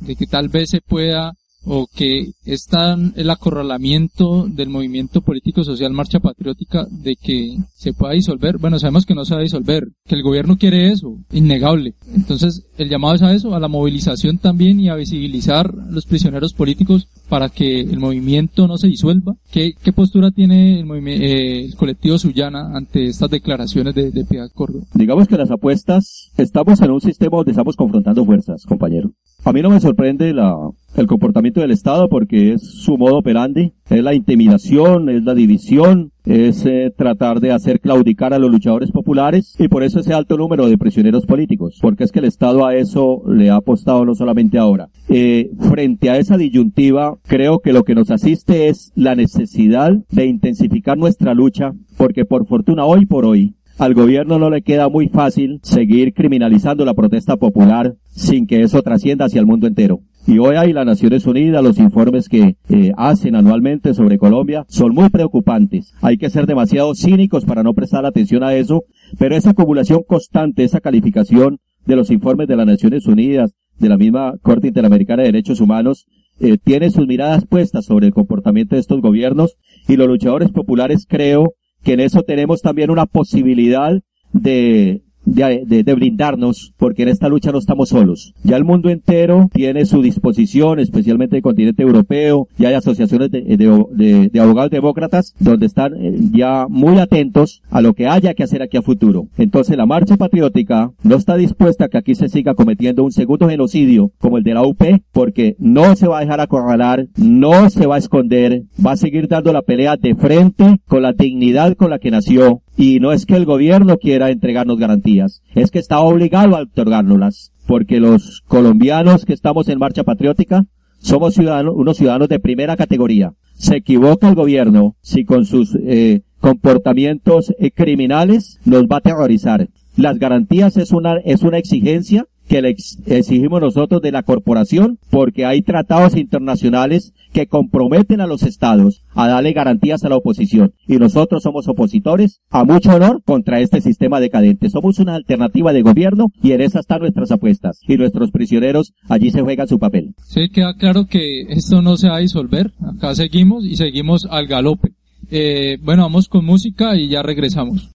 de que tal vez se pueda o que están el acorralamiento del movimiento político social Marcha Patriótica de que se pueda disolver. Bueno, sabemos que no se va a disolver, que el gobierno quiere eso, innegable. Entonces, el llamado es a eso, a la movilización también y a visibilizar a los prisioneros políticos para que el movimiento no se disuelva. ¿Qué, postura tiene el, eh, el colectivo Sullana ante estas declaraciones de, de Piedad Córdoba? Digamos que las apuestas, estamos en un sistema donde estamos confrontando fuerzas, compañero. A mí no me sorprende la, el comportamiento del Estado porque es su modo operandi, es la intimidación, es la división, es eh, tratar de hacer claudicar a los luchadores populares y por eso ese alto número de prisioneros políticos, porque es que el Estado a eso le ha apostado no solamente ahora. Eh, frente a esa disyuntiva, creo que lo que nos asiste es la necesidad de intensificar nuestra lucha, porque por fortuna hoy por hoy al gobierno no le queda muy fácil seguir criminalizando la protesta popular sin que eso trascienda hacia el mundo entero. Y hoy hay las Naciones Unidas, los informes que eh, hacen anualmente sobre Colombia son muy preocupantes. Hay que ser demasiado cínicos para no prestar atención a eso, pero esa acumulación constante, esa calificación de los informes de las Naciones Unidas, de la misma Corte Interamericana de Derechos Humanos, eh, tiene sus miradas puestas sobre el comportamiento de estos gobiernos y los luchadores populares creo que en eso tenemos también una posibilidad de, de, de- de blindarnos, porque en esta lucha no estamos solos. Ya el mundo entero tiene su disposición, especialmente el continente europeo, ya hay asociaciones de, de- abogados demócratas donde están eh, ya muy atentos a lo que haya que hacer aquí a futuro. Entonces la marcha patriótica no está dispuesta a que aquí se siga cometiendo un segundo genocidio como el de la UP, porque no se va a dejar acorralar, no se va a esconder, va a seguir dando la pelea de frente con la dignidad con la que nació, y no es que el gobierno quiera entregarnos garantías, es que está obligado a otorgárnoslas, porque los colombianos que estamos en marcha patriótica somos ciudadanos, unos ciudadanos de primera categoría. Se equivoca el gobierno si con sus eh, comportamientos eh, criminales nos va a aterrorizar. Las garantías es una, es una exigencia que le ex- exigimos nosotros de la corporación porque hay tratados internacionales que comprometen a los estados a darle garantías a la oposición y nosotros somos opositores a mucho honor contra este sistema decadente. Somos una alternativa de gobierno y en esa están nuestras apuestas y nuestros prisioneros allí se juegan su papel. Sí, queda claro que esto no se va a disolver. Acá seguimos y seguimos al galope. Eh, bueno, vamos con música y ya regresamos.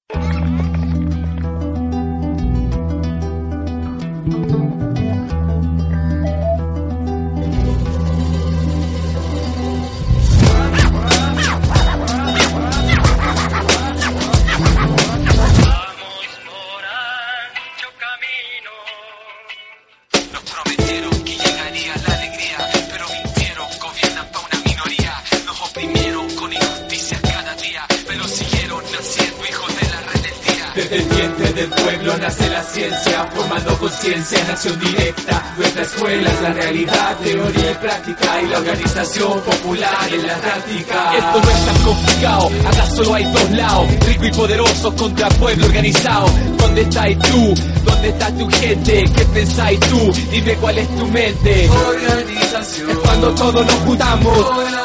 Organización popular en la práctica. Esto no es tan complicado, acá solo hay dos lados, rico y poderoso contra pueblo organizado. ¿Dónde estáis tú? ¿Dónde está tu gente? ¿Qué pensáis tú? Dime cuál es tu mente. Organización. Es cuando todos nos juntamos.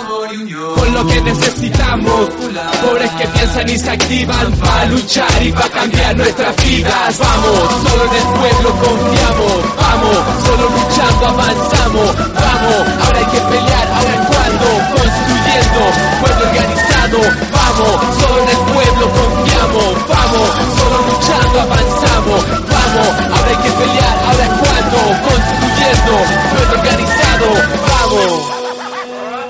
Lo que necesitamos. Pobres que piensan y se activan para luchar y para cambiar nuestras vidas. Vamos, solo en el pueblo confiamos. Vamos, solo luchando avanzamos. Vamos, ahora hay que pelear, ahora es cuando. Construyendo, pueblo organizado. Vamos, solo en el pueblo confiamos. Vamos, solo luchando avanzamos. Vamos, ahora hay que pelear, ahora es cuando. Construyendo, pueblo organizado. Vamos.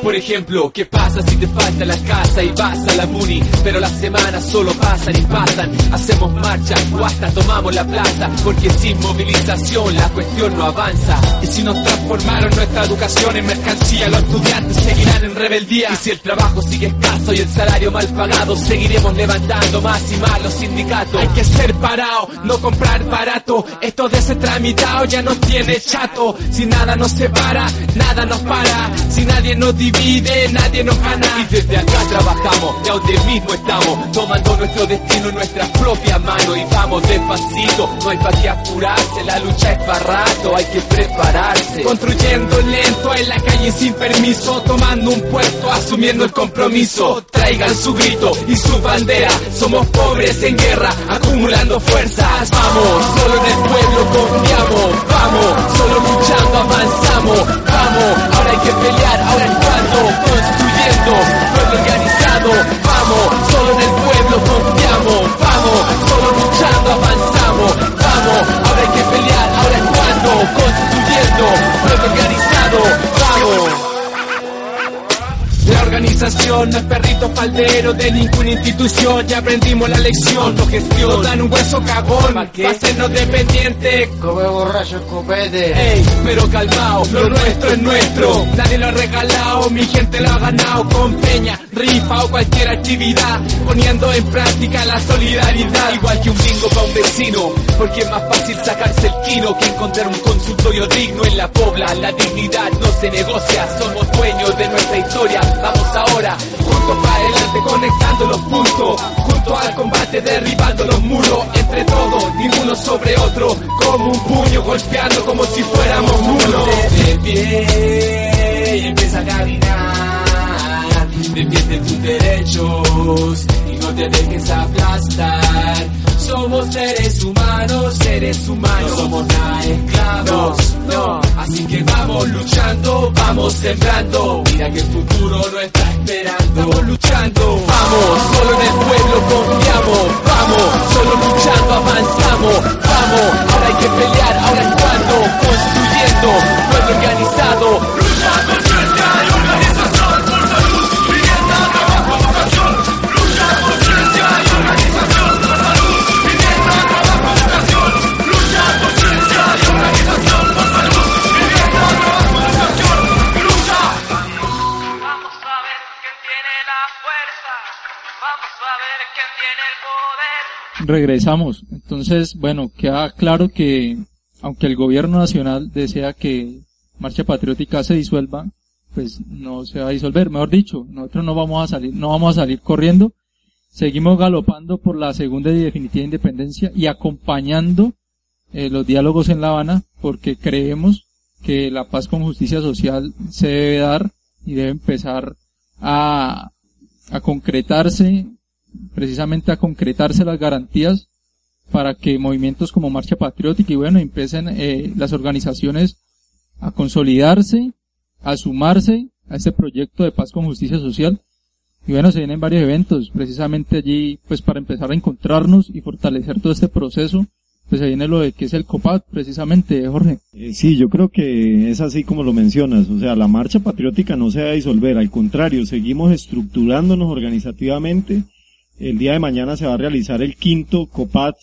Por ejemplo, ¿qué pasa si te falta la casa y vas a la muni? Pero las semanas solo pasan y pasan. Hacemos marcha o hasta tomamos la plaza. Porque sin movilización la cuestión no avanza. Y si nos transformaron nuestra educación en mercancía, los estudiantes seguirán en rebeldía. Y si el trabajo sigue escaso y el salario mal pagado, seguiremos levantando más y más los sindicatos. Hay que ser parado, no comprar barato. Esto de ese tramitado ya nos tiene chato. Si nada nos separa, nada nos para. Si nadie nos divide, nadie nos gana. Y desde acá trabajamos, de donde mismo estamos, tomando nuestro destino en nuestras propias manos. Y vamos despacito, no hay para qué apurarse, la lucha es para rato, hay que prepararse. Construyendo lento en la calle sin permiso, tomando un puesto, asumiendo el compromiso. Traigan su grito y su bandera, somos pobres en guerra, acumulando fuerzas. Vamos, solo en el pueblo confiamos, vamos, solo luchando avanzamos, vamos, ahora hay que pelear, ahora es construyendo, pueblo organizado, vamos, solo en el pueblo confiamos, vamos, solo luchando avanzamos, vamos, ahora hay que pelear, ahora es cuando, construyendo, pueblo organizado, vamos. Organización no es perrito faldero de ninguna institución, ya aprendimos la lección, no gestión, nos dan un hueso cagón, para hacernos dependientes, Come borracho escopete. Ey, pero calmao, lo nuestro es nuestro. Nadie lo ha regalado, mi gente lo ha ganado con peña, rifa o cualquier actividad. Poniendo en práctica la solidaridad. Igual que un bingo para un vecino, porque es más fácil sacarse el quino que encontrar un consultorio digno en la pobla. La dignidad no se negocia, somos dueños de nuestra historia. Vamos ahora, juntos para adelante, conectando los puntos. Junto al combate, derribando los muros. Entre todos, ninguno sobre otro. Como un puño golpeando como si fuéramos muros. De pie y empieza a caminar. Defiende tus derechos y no te dejes aplastar. Somos seres humanos, seres humanos. No somos nada esclavos, no. Así que vamos luchando, vamos sembrando. Mira que el futuro no está esperando. Vamos luchando, vamos, solo en el pueblo confiamos. Vamos, solo luchando avanzamos. Vamos, ahora hay que pelear, ahora es cuando. Construyendo, pueblo organizado. Regresamos. Entonces, bueno, queda claro que aunque el gobierno nacional desea que Marcha Patriótica se disuelva, pues no se va a disolver. Mejor dicho, nosotros no vamos a salir, no vamos a salir corriendo. Seguimos galopando por la segunda y definitiva independencia y acompañando eh, los diálogos en La Habana porque creemos que la paz con justicia social se debe dar y debe empezar a, a concretarse, precisamente a concretarse las garantías para que movimientos como Marcha Patriótica y bueno, empiecen eh, las organizaciones a consolidarse, a sumarse a este proyecto de paz con justicia social. Y bueno, se vienen varios eventos, precisamente allí, pues para empezar a encontrarnos y fortalecer todo este proceso, pues se viene lo de que es el COPAT, precisamente, Jorge. Eh, Sí, yo creo que es así como lo mencionas, o sea, la marcha patriótica no se va a disolver, al contrario, seguimos estructurándonos organizativamente. El día de mañana se va a realizar el quinto COPAT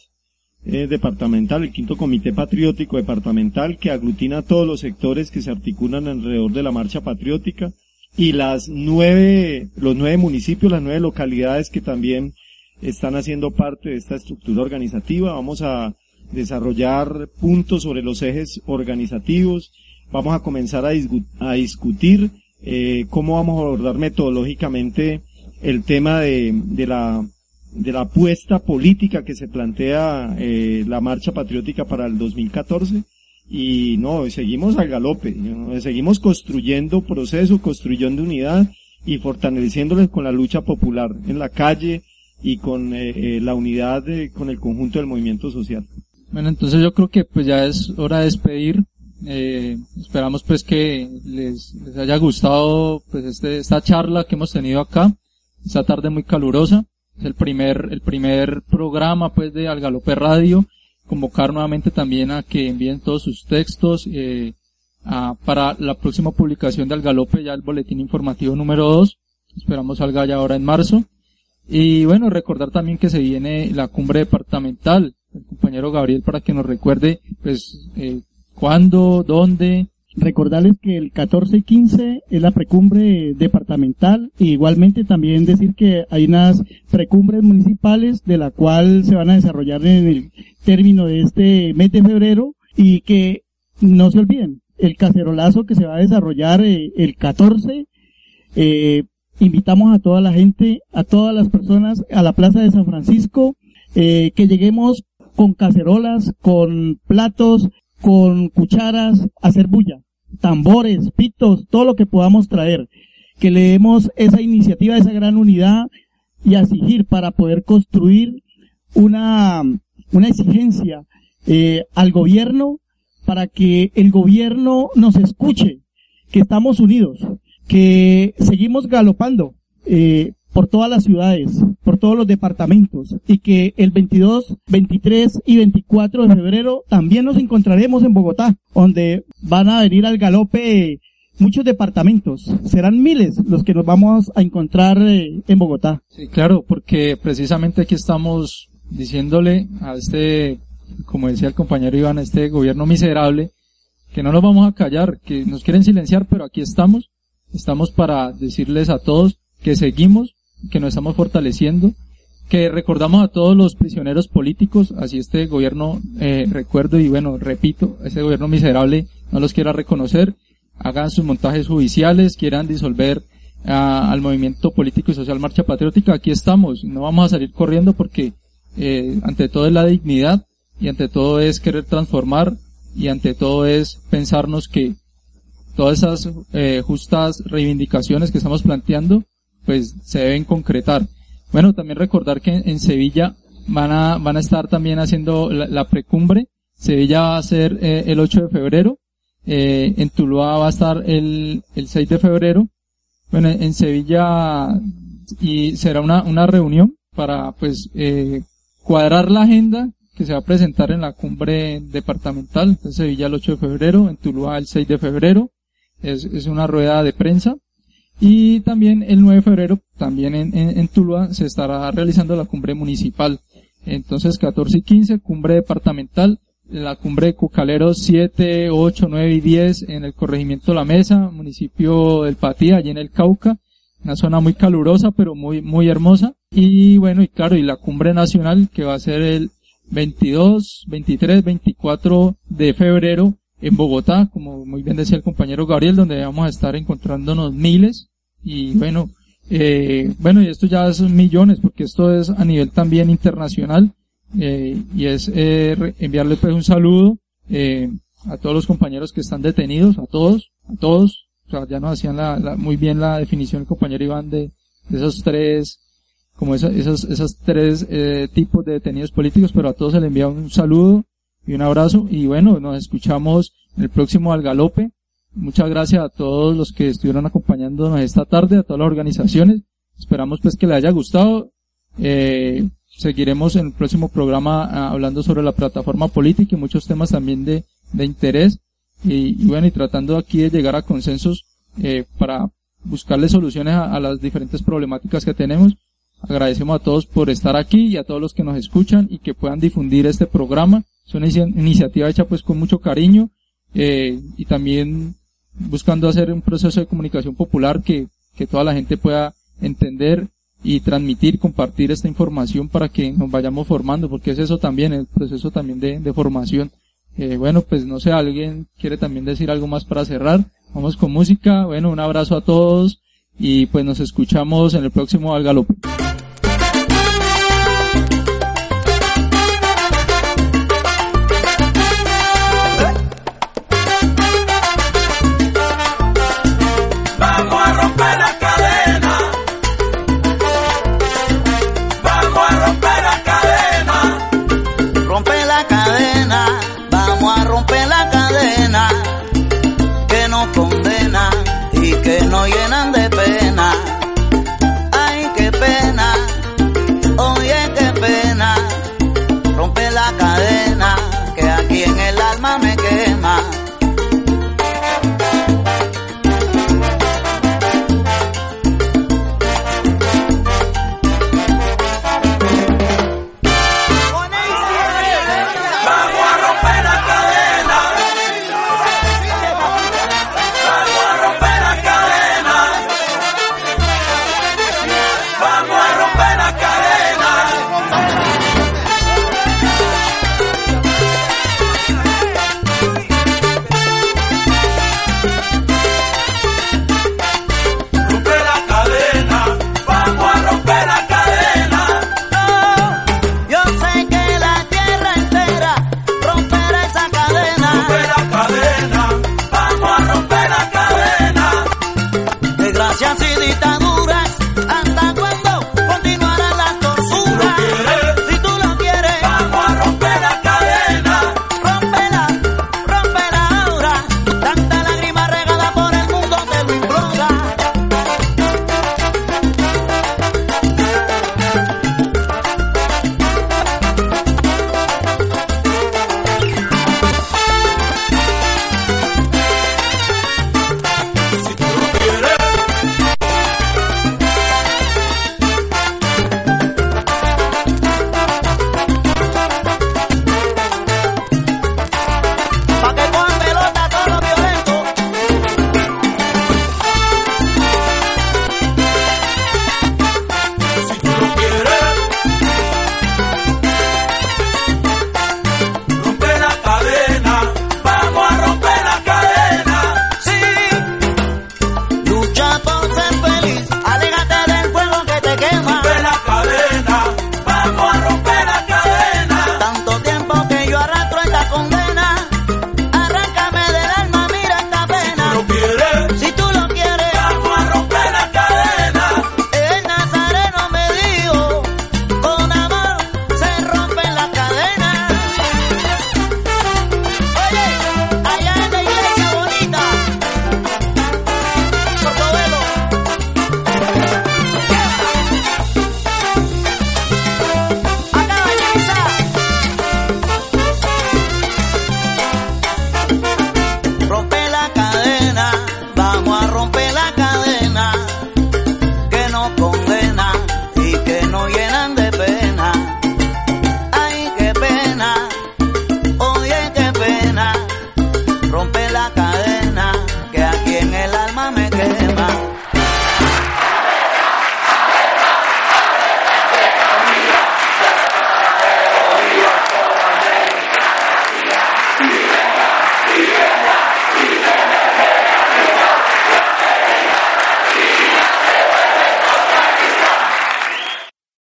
eh, departamental, el quinto Comité Patriótico Departamental que aglutina a todos los sectores que se articulan alrededor de la marcha patriótica y las nueve, los nueve municipios, las nueve localidades que también están haciendo parte de esta estructura organizativa. Vamos a desarrollar puntos sobre los ejes organizativos. Vamos a comenzar a, discutir eh, cómo vamos a abordar metodológicamente el tema de, de la de la apuesta política que se plantea eh, la marcha patriótica para el 2014 y no, seguimos al galope, seguimos construyendo proceso, construyendo unidad y fortaleciéndoles con la lucha popular en la calle y con eh, eh, la unidad con el conjunto del movimiento social. Bueno, entonces yo creo que pues ya es hora de despedir. Eh, esperamos pues que les haya gustado pues este, esta charla que hemos tenido acá, esta tarde muy calurosa. Es el primer, el primer programa pues de Algalope Radio. Convocar nuevamente también a que envíen todos sus textos, eh, a, para la próxima publicación de Algalope, ya el boletín informativo número 2. Esperamos salga ya ahora en marzo. Y bueno, recordar también que se viene la cumbre departamental. El compañero Gabriel para que nos recuerde, pues, eh, cuándo, dónde, Recordarles que el 14 y 15 es la precumbre departamental e igualmente también decir que hay unas precumbres municipales de la cual se van a desarrollar en el término de este mes de febrero y que no se olviden el cacerolazo que se va a desarrollar eh, el 14 eh, invitamos a toda la gente, a todas las personas a la Plaza de San Francisco, eh, que lleguemos con cacerolas, con platos, con cucharas, hacer bulla, tambores, pitos, todo lo que podamos traer, que le demos esa iniciativa, esa gran unidad y a exigir para poder construir una, una exigencia eh, al gobierno para que el gobierno nos escuche, que estamos unidos, que seguimos galopando eh, por todas las ciudades, por todos los departamentos y que el 22, 23 y 24 de febrero también nos encontraremos en Bogotá, donde van a venir al galope muchos departamentos. Serán miles los que nos vamos a encontrar eh, en Bogotá. Sí, claro, porque precisamente aquí estamos diciéndole a este, como decía el compañero Iván, a este gobierno miserable, que no nos vamos a callar, que nos quieren silenciar, pero aquí estamos Estamos para decirles a todos que seguimos, que nos estamos fortaleciendo, que recordamos a todos los prisioneros políticos, así este gobierno, eh, recuerdo y bueno, repito, ese gobierno miserable no los quiera reconocer, hagan sus montajes judiciales, quieran disolver ah, al movimiento político y social Marcha Patriótica, aquí estamos, no vamos a salir corriendo porque eh, ante todo es la dignidad y ante todo es querer transformar y ante todo es pensarnos que todas esas eh, justas reivindicaciones que estamos planteando, pues se deben concretar. Bueno, también recordar que en, Sevilla van a, van a estar también haciendo la, precumbre. Sevilla va a ser eh, el 8 de febrero. Eh, en Tuluá va a estar el, el 6 de febrero. Bueno, en Sevilla y será una, una reunión para pues eh, cuadrar la agenda que se va a presentar en la cumbre departamental. En Sevilla el 8 de febrero, en Tuluá el 6 de febrero, es, es una rueda de prensa. Y también el 9 de febrero, también en, en, Tuluá, se estará realizando la cumbre municipal. Entonces, 14 y 15, cumbre departamental, la cumbre de Cucaleros 7, 8, 9 y 10 en el corregimiento La Mesa, municipio del Patía, allí en el Cauca, una zona muy calurosa, pero muy, muy hermosa. Y bueno, y claro, y la cumbre nacional que va a ser el 22, 23, 24 de febrero en Bogotá, como muy bien decía el compañero Gabriel, donde vamos a estar encontrándonos miles. Y bueno, eh, bueno, y esto ya son millones, porque esto es a nivel también internacional, eh, y es eh, enviarle pues un saludo eh, a todos los compañeros que están detenidos, a todos, a todos, o sea, ya nos hacían la, muy bien la definición el compañero Iván de, de esos tres, como esos, esos, esos tres eh, tipos de detenidos políticos, pero a todos se les envía un saludo, y un abrazo y bueno, nos escuchamos el próximo al galope. Muchas gracias a todos los que estuvieron acompañándonos esta tarde, a todas las organizaciones. Esperamos pues que les haya gustado. Eh, seguiremos en el próximo programa ah, hablando sobre la plataforma política y muchos temas también de, de interés. Y, bueno, y tratando aquí de llegar a consensos eh, para buscarle soluciones a las diferentes problemáticas que tenemos. Agradecemos a todos por estar aquí y a todos los que nos escuchan y que puedan difundir este programa es una iniciativa hecha pues con mucho cariño eh, y también buscando hacer un proceso de comunicación popular que, que toda la gente pueda entender y transmitir, compartir esta información para que nos vayamos formando, porque es eso también, el proceso también de, de formación. Eh, bueno, pues no sé, alguien quiere también decir algo más para cerrar. Vamos con música. Bueno, un abrazo a todos y pues nos escuchamos en el próximo Al Galope.